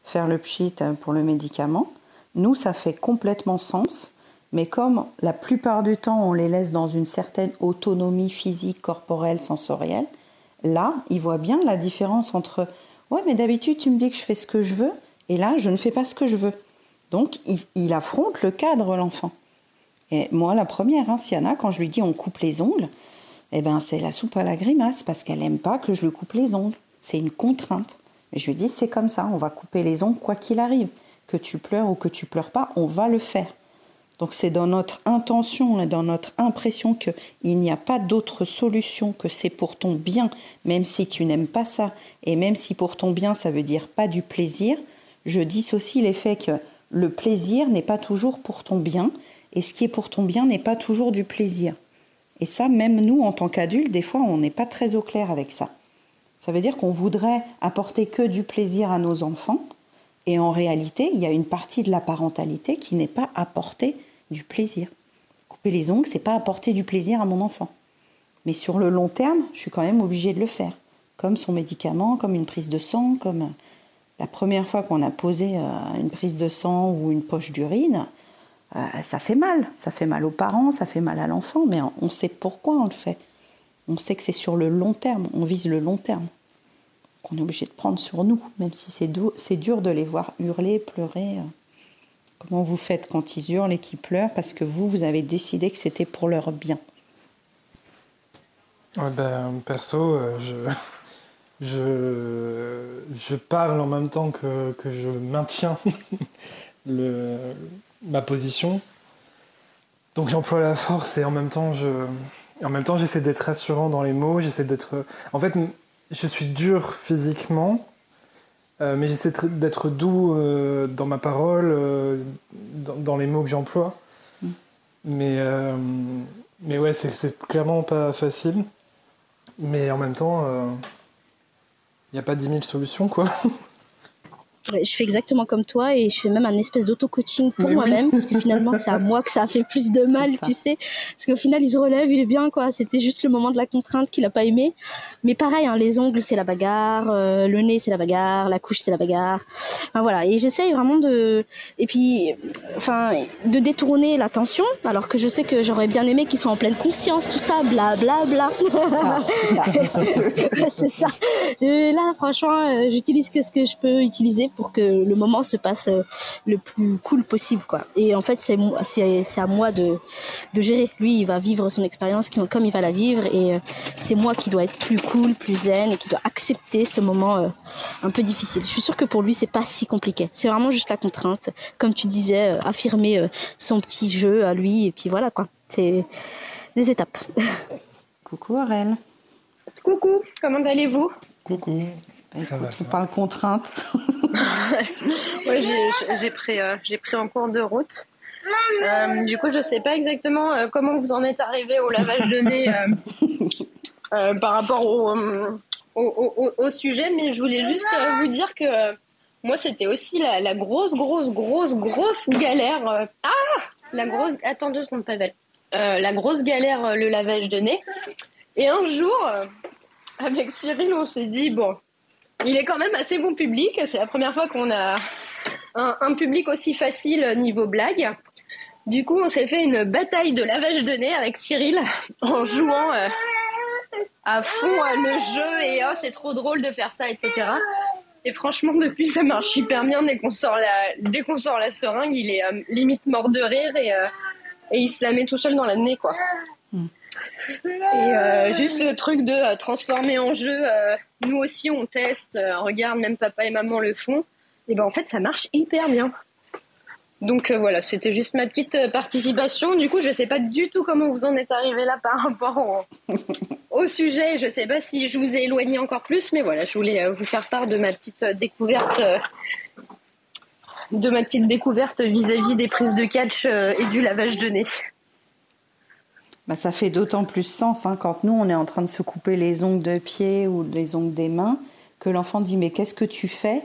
faire le pchit pour le médicament. Nous, ça fait complètement sens. Mais comme la plupart du temps, on les laisse dans une certaine autonomie physique, corporelle, sensorielle, là, ils voient bien la différence entre Ouais, mais d'habitude, tu me dis que je fais ce que je veux, et là, je ne fais pas ce que je veux. Donc, il, il affronte le cadre, l'enfant. Et moi, la première, hein, Siana, quand je lui dis on coupe les ongles, eh ben, c'est la soupe à la grimace parce qu'elle n'aime pas que je lui coupe les ongles. C'est une contrainte. Mais je lui dis c'est comme ça, on va couper les ongles quoi qu'il arrive. Que tu pleures ou que tu pleures pas, on va le faire. Donc c'est dans notre intention et dans notre impression qu'il n'y a pas d'autre solution, que c'est pour ton bien, même si tu n'aimes pas ça, et même si pour ton bien ça veut dire pas du plaisir, je dissocie l'effet que le plaisir n'est pas toujours pour ton bien, et ce qui est pour ton bien n'est pas toujours du plaisir. Et ça, même nous, en tant qu'adultes, des fois, on n'est pas très au clair avec ça. Ça veut dire qu'on voudrait apporter que du plaisir à nos enfants, et en réalité, il y a une partie de la parentalité qui n'est pas apporter du plaisir. Couper les ongles, c'est pas apporter du plaisir à mon enfant. Mais sur le long terme, je suis quand même obligée de le faire, comme son médicament, comme une prise de sang, comme la première fois qu'on a posé euh, une prise de sang ou une poche d'urine, euh, ça fait mal. Ça fait mal aux parents, ça fait mal à l'enfant, mais on sait pourquoi on le fait. On sait que c'est sur le long terme, on vise le long terme, qu'on est obligé de prendre sur nous, même si c'est dur, de les voir hurler, pleurer. Comment vous faites quand ils hurlent et qu'ils pleurent parce que vous, vous avez décidé que c'était pour leur bien? Ben, Perso, euh, je, je, je, parle en même temps que, que je maintiens le, ma position. Donc j'emploie la force et en même temps je, en même temps, j'essaie d'être rassurant dans les mots, j'essaie d'être... En fait, je suis dur physiquement, euh, mais j'essaie d'être doux euh, dans ma parole, euh, dans, les mots que j'emploie. Mm. Mais, mais ouais, c'est clairement pas facile. Mais en même temps, il n'y a pas 10 000 solutions, quoi. je fais exactement comme toi et je fais même un espèce d'auto-coaching pour moi-même parce que finalement c'est à moi que ça a fait plus de mal, tu sais. Parce qu'au final il se relève, il est bien quoi. C'était juste le moment de la contrainte qu'il a pas aimé. Mais pareil, hein, les ongles c'est la bagarre, euh, le nez c'est la bagarre, la couche c'est la bagarre. Enfin voilà. Et j'essaye vraiment de et puis enfin de détourner l'attention alors que je sais que j'aurais bien aimé qu'ils soient en pleine conscience tout ça, bla bla bla. Ah, c'est ça. Et là franchement, euh, j'utilise que ce que je peux utiliser pour que le moment se passe euh, le plus cool possible quoi. Et en fait c'est c'est à moi de de gérer. Lui il va vivre son expérience comme il va la vivre et euh, c'est moi qui dois être plus cool, plus zen et qui dois accepter ce moment euh, un peu difficile. Je suis sûre que pour lui c'est pas si compliqué. C'est vraiment juste la contrainte, comme tu disais, affirmer son petit jeu à lui et puis voilà quoi. C'est des étapes. Coucou Aurel. Coucou, comment allez-vous? Coucou. On parle contrainte. ouais, j'ai pris, euh, j'ai pris en cours de route. Euh, du coup, je sais pas exactement euh, comment vous en êtes arrivé au lavage de nez par rapport au, au, au, sujet, mais je voulais juste vous dire que moi, c'était aussi la, la, grosse, grosse, grosse, grosse galère. ah La grosse. Attends deux secondes, Pavel. la grosse galère, le lavage de nez. Et un jour, avec Cyril, on s'est dit bon, il est quand même assez bon public. C'est la première fois qu'on a un, public aussi facile niveau blague. Du coup, on s'est fait une bataille de lavage de nez avec Cyril en jouant euh, à fond euh, le jeu et oh, c'est trop drôle de faire ça, etc. Et franchement, depuis, ça marche hyper bien. Dès qu'on sort la, seringue, il est euh, limite mort de rire et, et il se la met tout seul dans la nez, quoi. Hmm. Et euh, juste le truc de euh, transformer en jeu, euh, nous aussi on teste, regarde, même papa et maman le font. Et ben en fait ça marche hyper bien. Donc voilà, c'était juste ma petite participation. Du coup, je sais pas du tout comment vous en êtes arrivé là par rapport au, sujet. Je sais pas si je vous ai éloigné encore plus, mais voilà, je voulais vous faire part de ma petite découverte vis-à-vis des prises de catch et du lavage de nez. Bah, ça fait d'autant plus sens hein, quand nous, on est en train de se couper les ongles de pied ou les ongles des mains, que l'enfant dit Mais qu'est-ce que tu fais?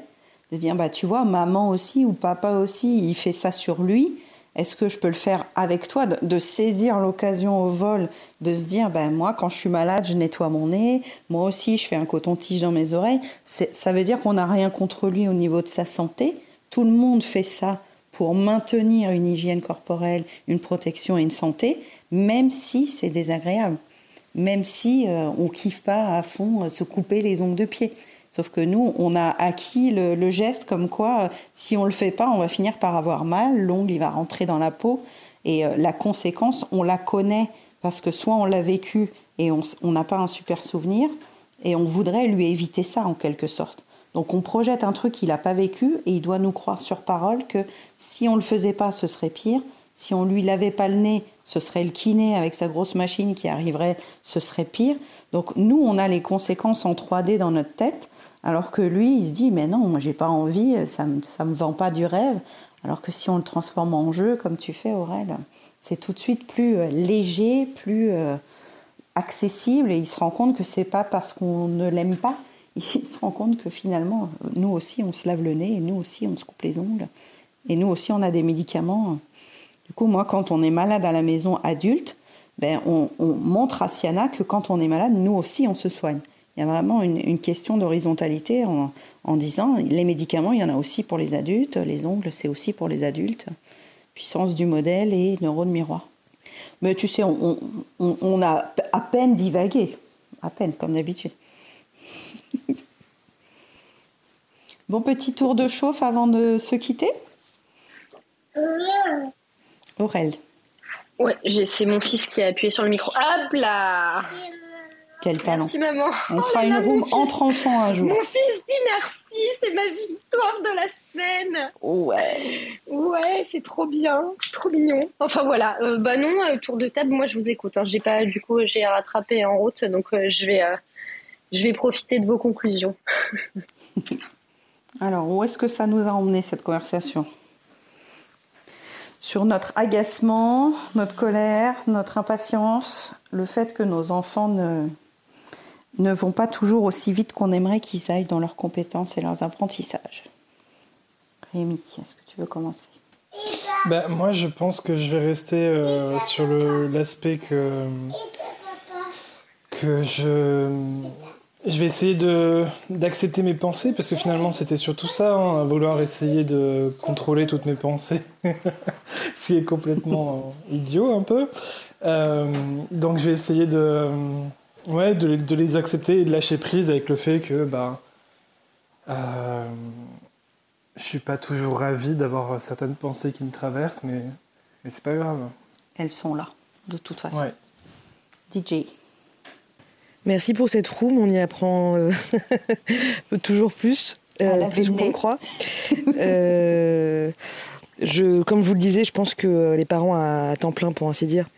De dire bah, Tu vois, maman aussi ou papa aussi, il fait ça sur lui. Est-ce que je peux le faire avec toi? De, saisir l'occasion au vol, de se dire ben moi quand je suis malade je nettoie mon nez, moi aussi je fais un coton-tige dans mes oreilles. Ça veut dire qu'on n'a rien contre lui au niveau de sa santé. Tout le monde fait ça pour maintenir une hygiène corporelle, une protection et une santé même si c'est désagréable, même si euh, on kiffe pas à fond euh, se couper les ongles de pied. Sauf que nous, on a acquis le, geste comme quoi, euh, si on le fait pas, on va finir par avoir mal, l'ongle il va rentrer dans la peau, et la conséquence, on la connaît parce que soit on l'a vécu et on n'a pas un super souvenir, et on voudrait lui éviter ça en quelque sorte. Donc on projette un truc qu'il n'a pas vécu et il doit nous croire sur parole que si on le faisait pas, ce serait pire, si on lui lavait pas le nez, ce serait le kiné avec sa grosse machine qui arriverait, ce serait pire. Donc nous, on a les conséquences en 3D dans notre tête, alors que lui, il se dit, mais non, moi j'ai pas envie, ça me, me vend pas du rêve. Alors que si on le transforme en jeu, comme tu fais, Aurel, c'est tout de suite plus euh, léger, plus euh, accessible, et il se rend compte que c'est pas parce qu'on ne l'aime pas, il se rend compte que finalement, nous aussi, on se lave le nez, et nous aussi, on se coupe les ongles, et nous aussi, on a des médicaments du coup, moi, quand on est malade à la maison adulte, ben, on, montre à Siana que quand on est malade, nous aussi, on se soigne. Il y a vraiment une, question d'horizontalité en, disant les médicaments, il y en a aussi pour les adultes, les ongles, c'est aussi pour les adultes. Puissance du modèle et neurones miroir. Mais tu sais, on, on a à peine divagué, à peine, comme d'habitude. bon, petit tour de chauffe avant de se quitter? Aurel. Ouais, c'est mon fils qui a appuyé sur le micro. Hop là Quel talent. Merci maman. On Oh fera là une room fils- entre enfants un jour. Mon fils dit merci, c'est ma victoire de la semaine. Ouais. Ouais, c'est trop bien, c'est trop mignon. Enfin voilà, euh, bah non, euh, tour de table, moi je vous écoute. hein. J'ai pas, du coup, j'ai rattrapé en route, donc euh, je vais, euh, je vais profiter de vos conclusions. Alors, où est-ce que ça nous a emmené cette conversation? Sur notre agacement, notre colère, notre impatience, le fait que nos enfants ne, ne vont pas toujours aussi vite qu'on aimerait qu'ils aillent dans leurs compétences et leurs apprentissages. Rémi, est-ce que tu veux commencer? Bah, moi, je pense que je vais rester euh, sur l'aspect que, que je, je vais essayer de, d'accepter mes pensées, parce que finalement, c'était surtout ça, hein, à vouloir essayer de contrôler toutes mes pensées, ce qui est complètement euh, idiot un peu. Euh, donc, je vais essayer de, ouais, de, les- de les accepter et de lâcher prise avec le fait que bah, euh, je suis pas toujours ravi d'avoir certaines pensées qui me traversent, mais, mais c'est pas grave. Elles sont là, de toute façon. Ouais. DJ. Merci pour cette room, on y apprend euh, toujours plus, euh, plus qu'on croit. Euh, je, comme je vous le disais, je pense que les parents à temps plein, pour ainsi dire,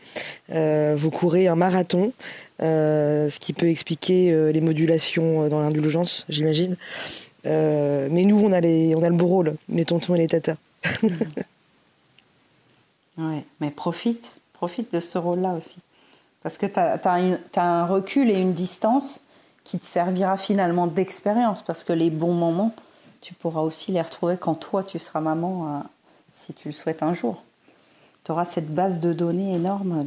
euh, vous courez un marathon, ce qui peut expliquer les modulations dans l'indulgence, j'imagine. Mais nous, on a, les, on a le beau rôle, les tontons et les tatas. Ouais, mais profite, profite de ce rôle-là aussi. Parce que tu as, un recul et une distance qui te servira finalement d'expérience. Parce que les bons moments, tu pourras aussi les retrouver quand toi, tu seras maman, euh, si tu le souhaites un jour. Tu auras cette base de données énorme.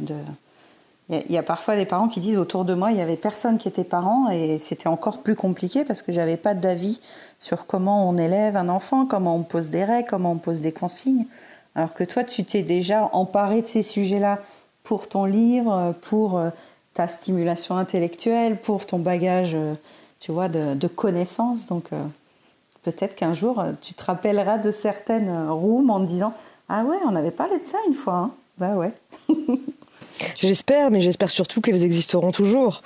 Il y a- parfois des parents qui disent autour de moi, il y avait personne qui était parent et c'était encore plus compliqué parce que j'avais pas d'avis sur comment on élève un enfant, comment on pose des règles, comment on pose des consignes. Alors que toi, tu t'es déjà emparé de ces sujets-là pour ton livre, pour euh, ta stimulation intellectuelle, pour ton bagage, euh, tu vois, de, de connaissances. Donc euh, peut-être qu'un jour, euh, tu te rappelleras de certaines euh, rooms en te disant Ah ouais, on avait parlé de ça une fois. Hein. Bah ouais. J'espère, mais j'espère surtout qu'elles existeront toujours.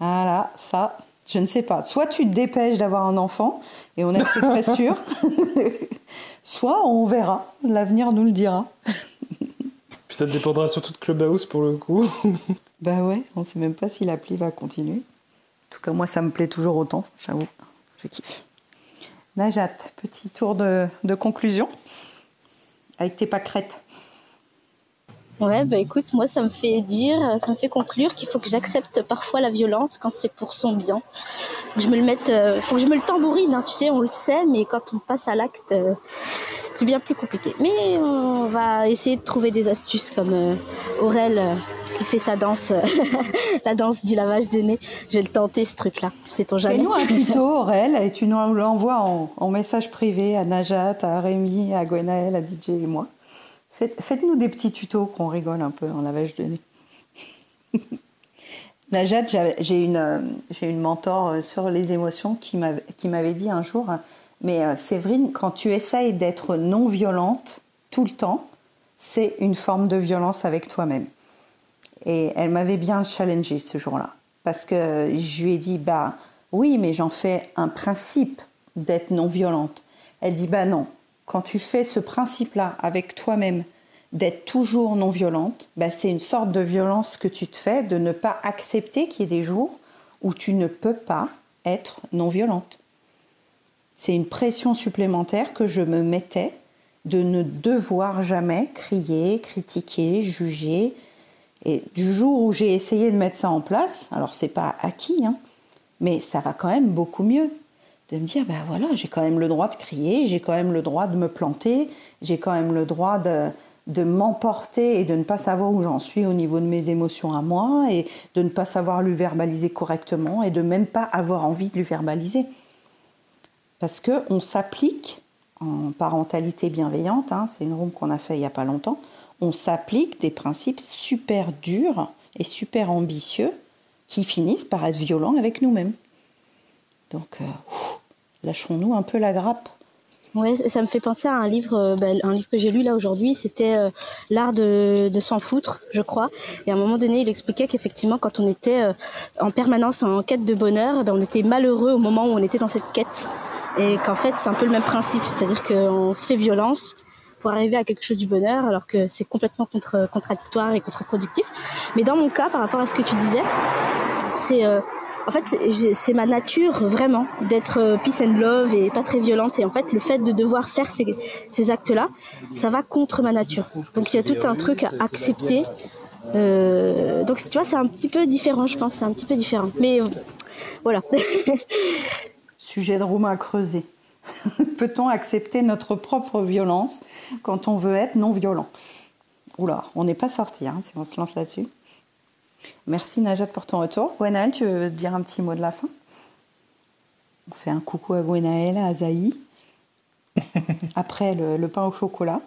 Voilà, ça, je ne sais pas. Soit tu te dépêches d'avoir un enfant, et on est près sûr, soit on verra. L'avenir nous le dira. Puis ça dépendra surtout de Clubhouse pour le coup. Bah ouais, on sait même pas si l'appli va continuer. En tout cas, moi, ça me plaît toujours autant, j'avoue. Je kiffe. Najat, petit tour de, de conclusion avec tes pâquerettes. Ouais, bah écoute, moi ça me fait dire, ça me fait conclure qu'il faut que j'accepte parfois la violence quand c'est pour son bien. Faut que je me le mette, euh, faut que je me le tambourine, hein, tu sais, on le sait, mais quand on passe à l'acte, euh, c'est bien plus compliqué. Mais on va essayer de trouver des astuces comme euh, Aurel euh, qui fait sa danse, la danse du lavage de nez. Je vais le tenter ce truc-là, sait-on jamais. Fais-nous un tuto, Aurel, et tu nous l'envoies en, en message privé à Najat, à Rémi, à Gwenaël, à DJ et moi. Faites- Faites-nous des petits tutos qu'on rigole un peu en lavage de nez. Najat, j'ai une, euh, j'ai une mentor euh, sur les émotions qui m'avait qui m'avait dit un jour, mais euh, Séverine, quand tu essayes d'être non violente tout le temps, c'est une forme de violence avec toi-même. Et elle m'avait bien challengée ce jour-là. Parce que je lui ai dit, bah oui, mais j'en fais un principe d'être non violente. Elle dit, bah non, quand tu fais ce principe-là avec toi-même, d'être toujours non violente, bah c'est une sorte de violence que tu te fais de ne pas accepter qu'il y ait des jours où tu ne peux pas être non violente. C'est une pression supplémentaire que je me mettais de ne devoir jamais crier, critiquer, juger. Et du jour où j'ai essayé de mettre ça en place, alors c'est pas acquis, hein, mais ça va quand même beaucoup mieux. De me dire, ben voilà, j'ai quand même le droit de crier, j'ai quand même le droit de me planter, j'ai quand même le droit de, de m'emporter et de ne pas savoir où j'en suis au niveau de mes émotions à moi et de ne pas savoir le verbaliser correctement et de même pas avoir envie de le verbaliser. Parce qu'on s'applique en parentalité bienveillante, hein, c'est une room qu'on a fait il n'y a pas longtemps, on s'applique des principes super durs et super ambitieux qui finissent par être violents avec nous-mêmes. Donc, euh, lâchons-nous un peu la grappe. Ouais, ça me fait penser à un livre, euh, bah, un livre que j'ai lu là aujourd'hui. C'était euh, l'art de, s'en foutre, je crois. Et à un moment donné, il expliquait qu'effectivement, quand on était euh, en permanence en quête de bonheur, ben, on était malheureux au moment où on était dans cette quête. Et qu'en fait, c'est un peu le même principe, c'est-à-dire qu'on se fait violence pour arriver à quelque chose du bonheur, alors que c'est complètement contre, contradictoire et contre-productif. Mais dans mon cas, par rapport à ce que tu disais, c'est en fait, c'est ma nature vraiment d'être euh, peace and love et pas très violente. Et en fait, le fait de devoir faire ces, actes-là, ça va contre ma nature. Donc il y a tout un truc à accepter. Euh, donc tu vois, c'est un petit peu différent, je pense, c'est un petit peu différent. Mais voilà. Sujet de room à creuser. Peut-on accepter notre propre violence quand on veut être non violent Oula, on n'est pas sorti hein, si on se lance là-dessus. Merci Najat pour ton retour. Gwenaël, tu veux dire un petit mot de la fin? On fait un coucou à Gwenaël, à Zaï. Après le, pain au chocolat.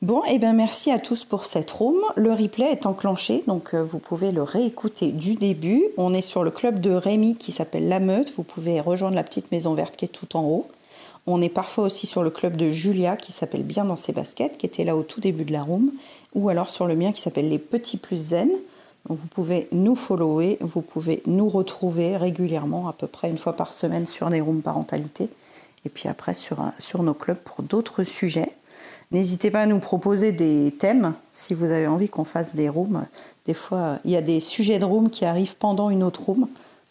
Bon, et eh bien merci à tous pour cette room. Le replay est enclenché, donc euh, vous pouvez le réécouter du début. On est sur le club de Rémi qui s'appelle La Meute. Vous pouvez rejoindre la petite maison verte qui est tout en haut. On est parfois aussi sur le club de Julia qui s'appelle Bien dans ses baskets, qui était là au tout début de la room. Ou alors sur le mien qui s'appelle Les Petits Plus Zen vous pouvez nous follower, vous pouvez nous retrouver régulièrement, à peu près une fois par semaine sur les rooms parentalité, et puis après sur, sur nos clubs pour d'autres sujets. N'hésitez pas à nous proposer des thèmes si vous avez envie qu'on fasse des rooms. Des fois, il y a des sujets de room qui arrivent pendant une autre room.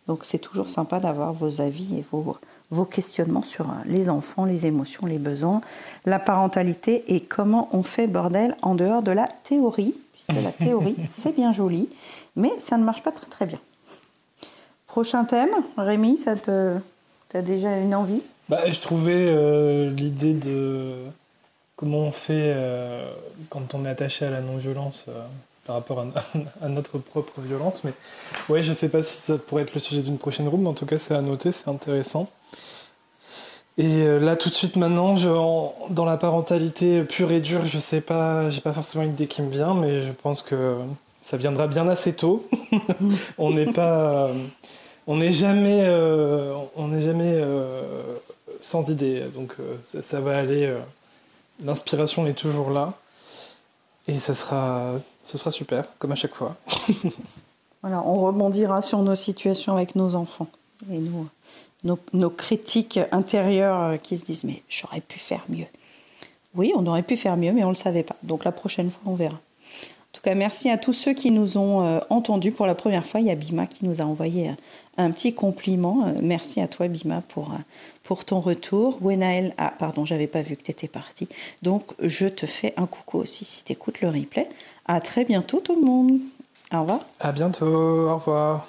Donc c'est toujours sympa d'avoir vos avis et vos, vos questionnements sur les enfants, les émotions, les besoins, la parentalité et comment on fait bordel en dehors de la théorie la théorie, c'est bien joli, mais ça ne marche pas très très bien. Prochain thème, Rémi, ça te, as déjà une envie? Bah, Je trouvais euh, l'idée de comment on fait euh, quand on est attaché à la non-violence euh, par rapport à, notre propre violence. Mais ouais, je sais pas si ça pourrait être le sujet d'une prochaine room, mais en tout cas, c'est à noter, c'est intéressant. Et euh, là, tout de suite, maintenant, dans la parentalité pure et dure, je sais pas, j'ai pas forcément une idée qui me vient, mais je pense que ça viendra bien assez tôt. on n'est pas, on n'est jamais, euh, on n'est jamais euh, sans idée. Donc ça, va aller. L'inspiration est toujours là, et ça sera, ce sera super, comme à chaque fois. voilà, on rebondira sur nos situations avec nos enfants et nous nos, critiques intérieures euh, qui se disent mais j'aurais pu faire mieux. Oui, on aurait pu faire mieux, mais on ne le savait pas. Donc la prochaine fois, on verra. En tout cas, merci à tous ceux qui nous ont euh, entendus pour la première fois. Il y a Bima qui nous a envoyé euh, un petit compliment. merci à toi, Bima, pour, pour ton retour. Gwenaël, ah, pardon, j'avais pas vu que tu étais parti. Donc, je te fais un coucou aussi si tu écoutes le replay. À très bientôt, tout le monde. Au revoir. À bientôt. Au revoir.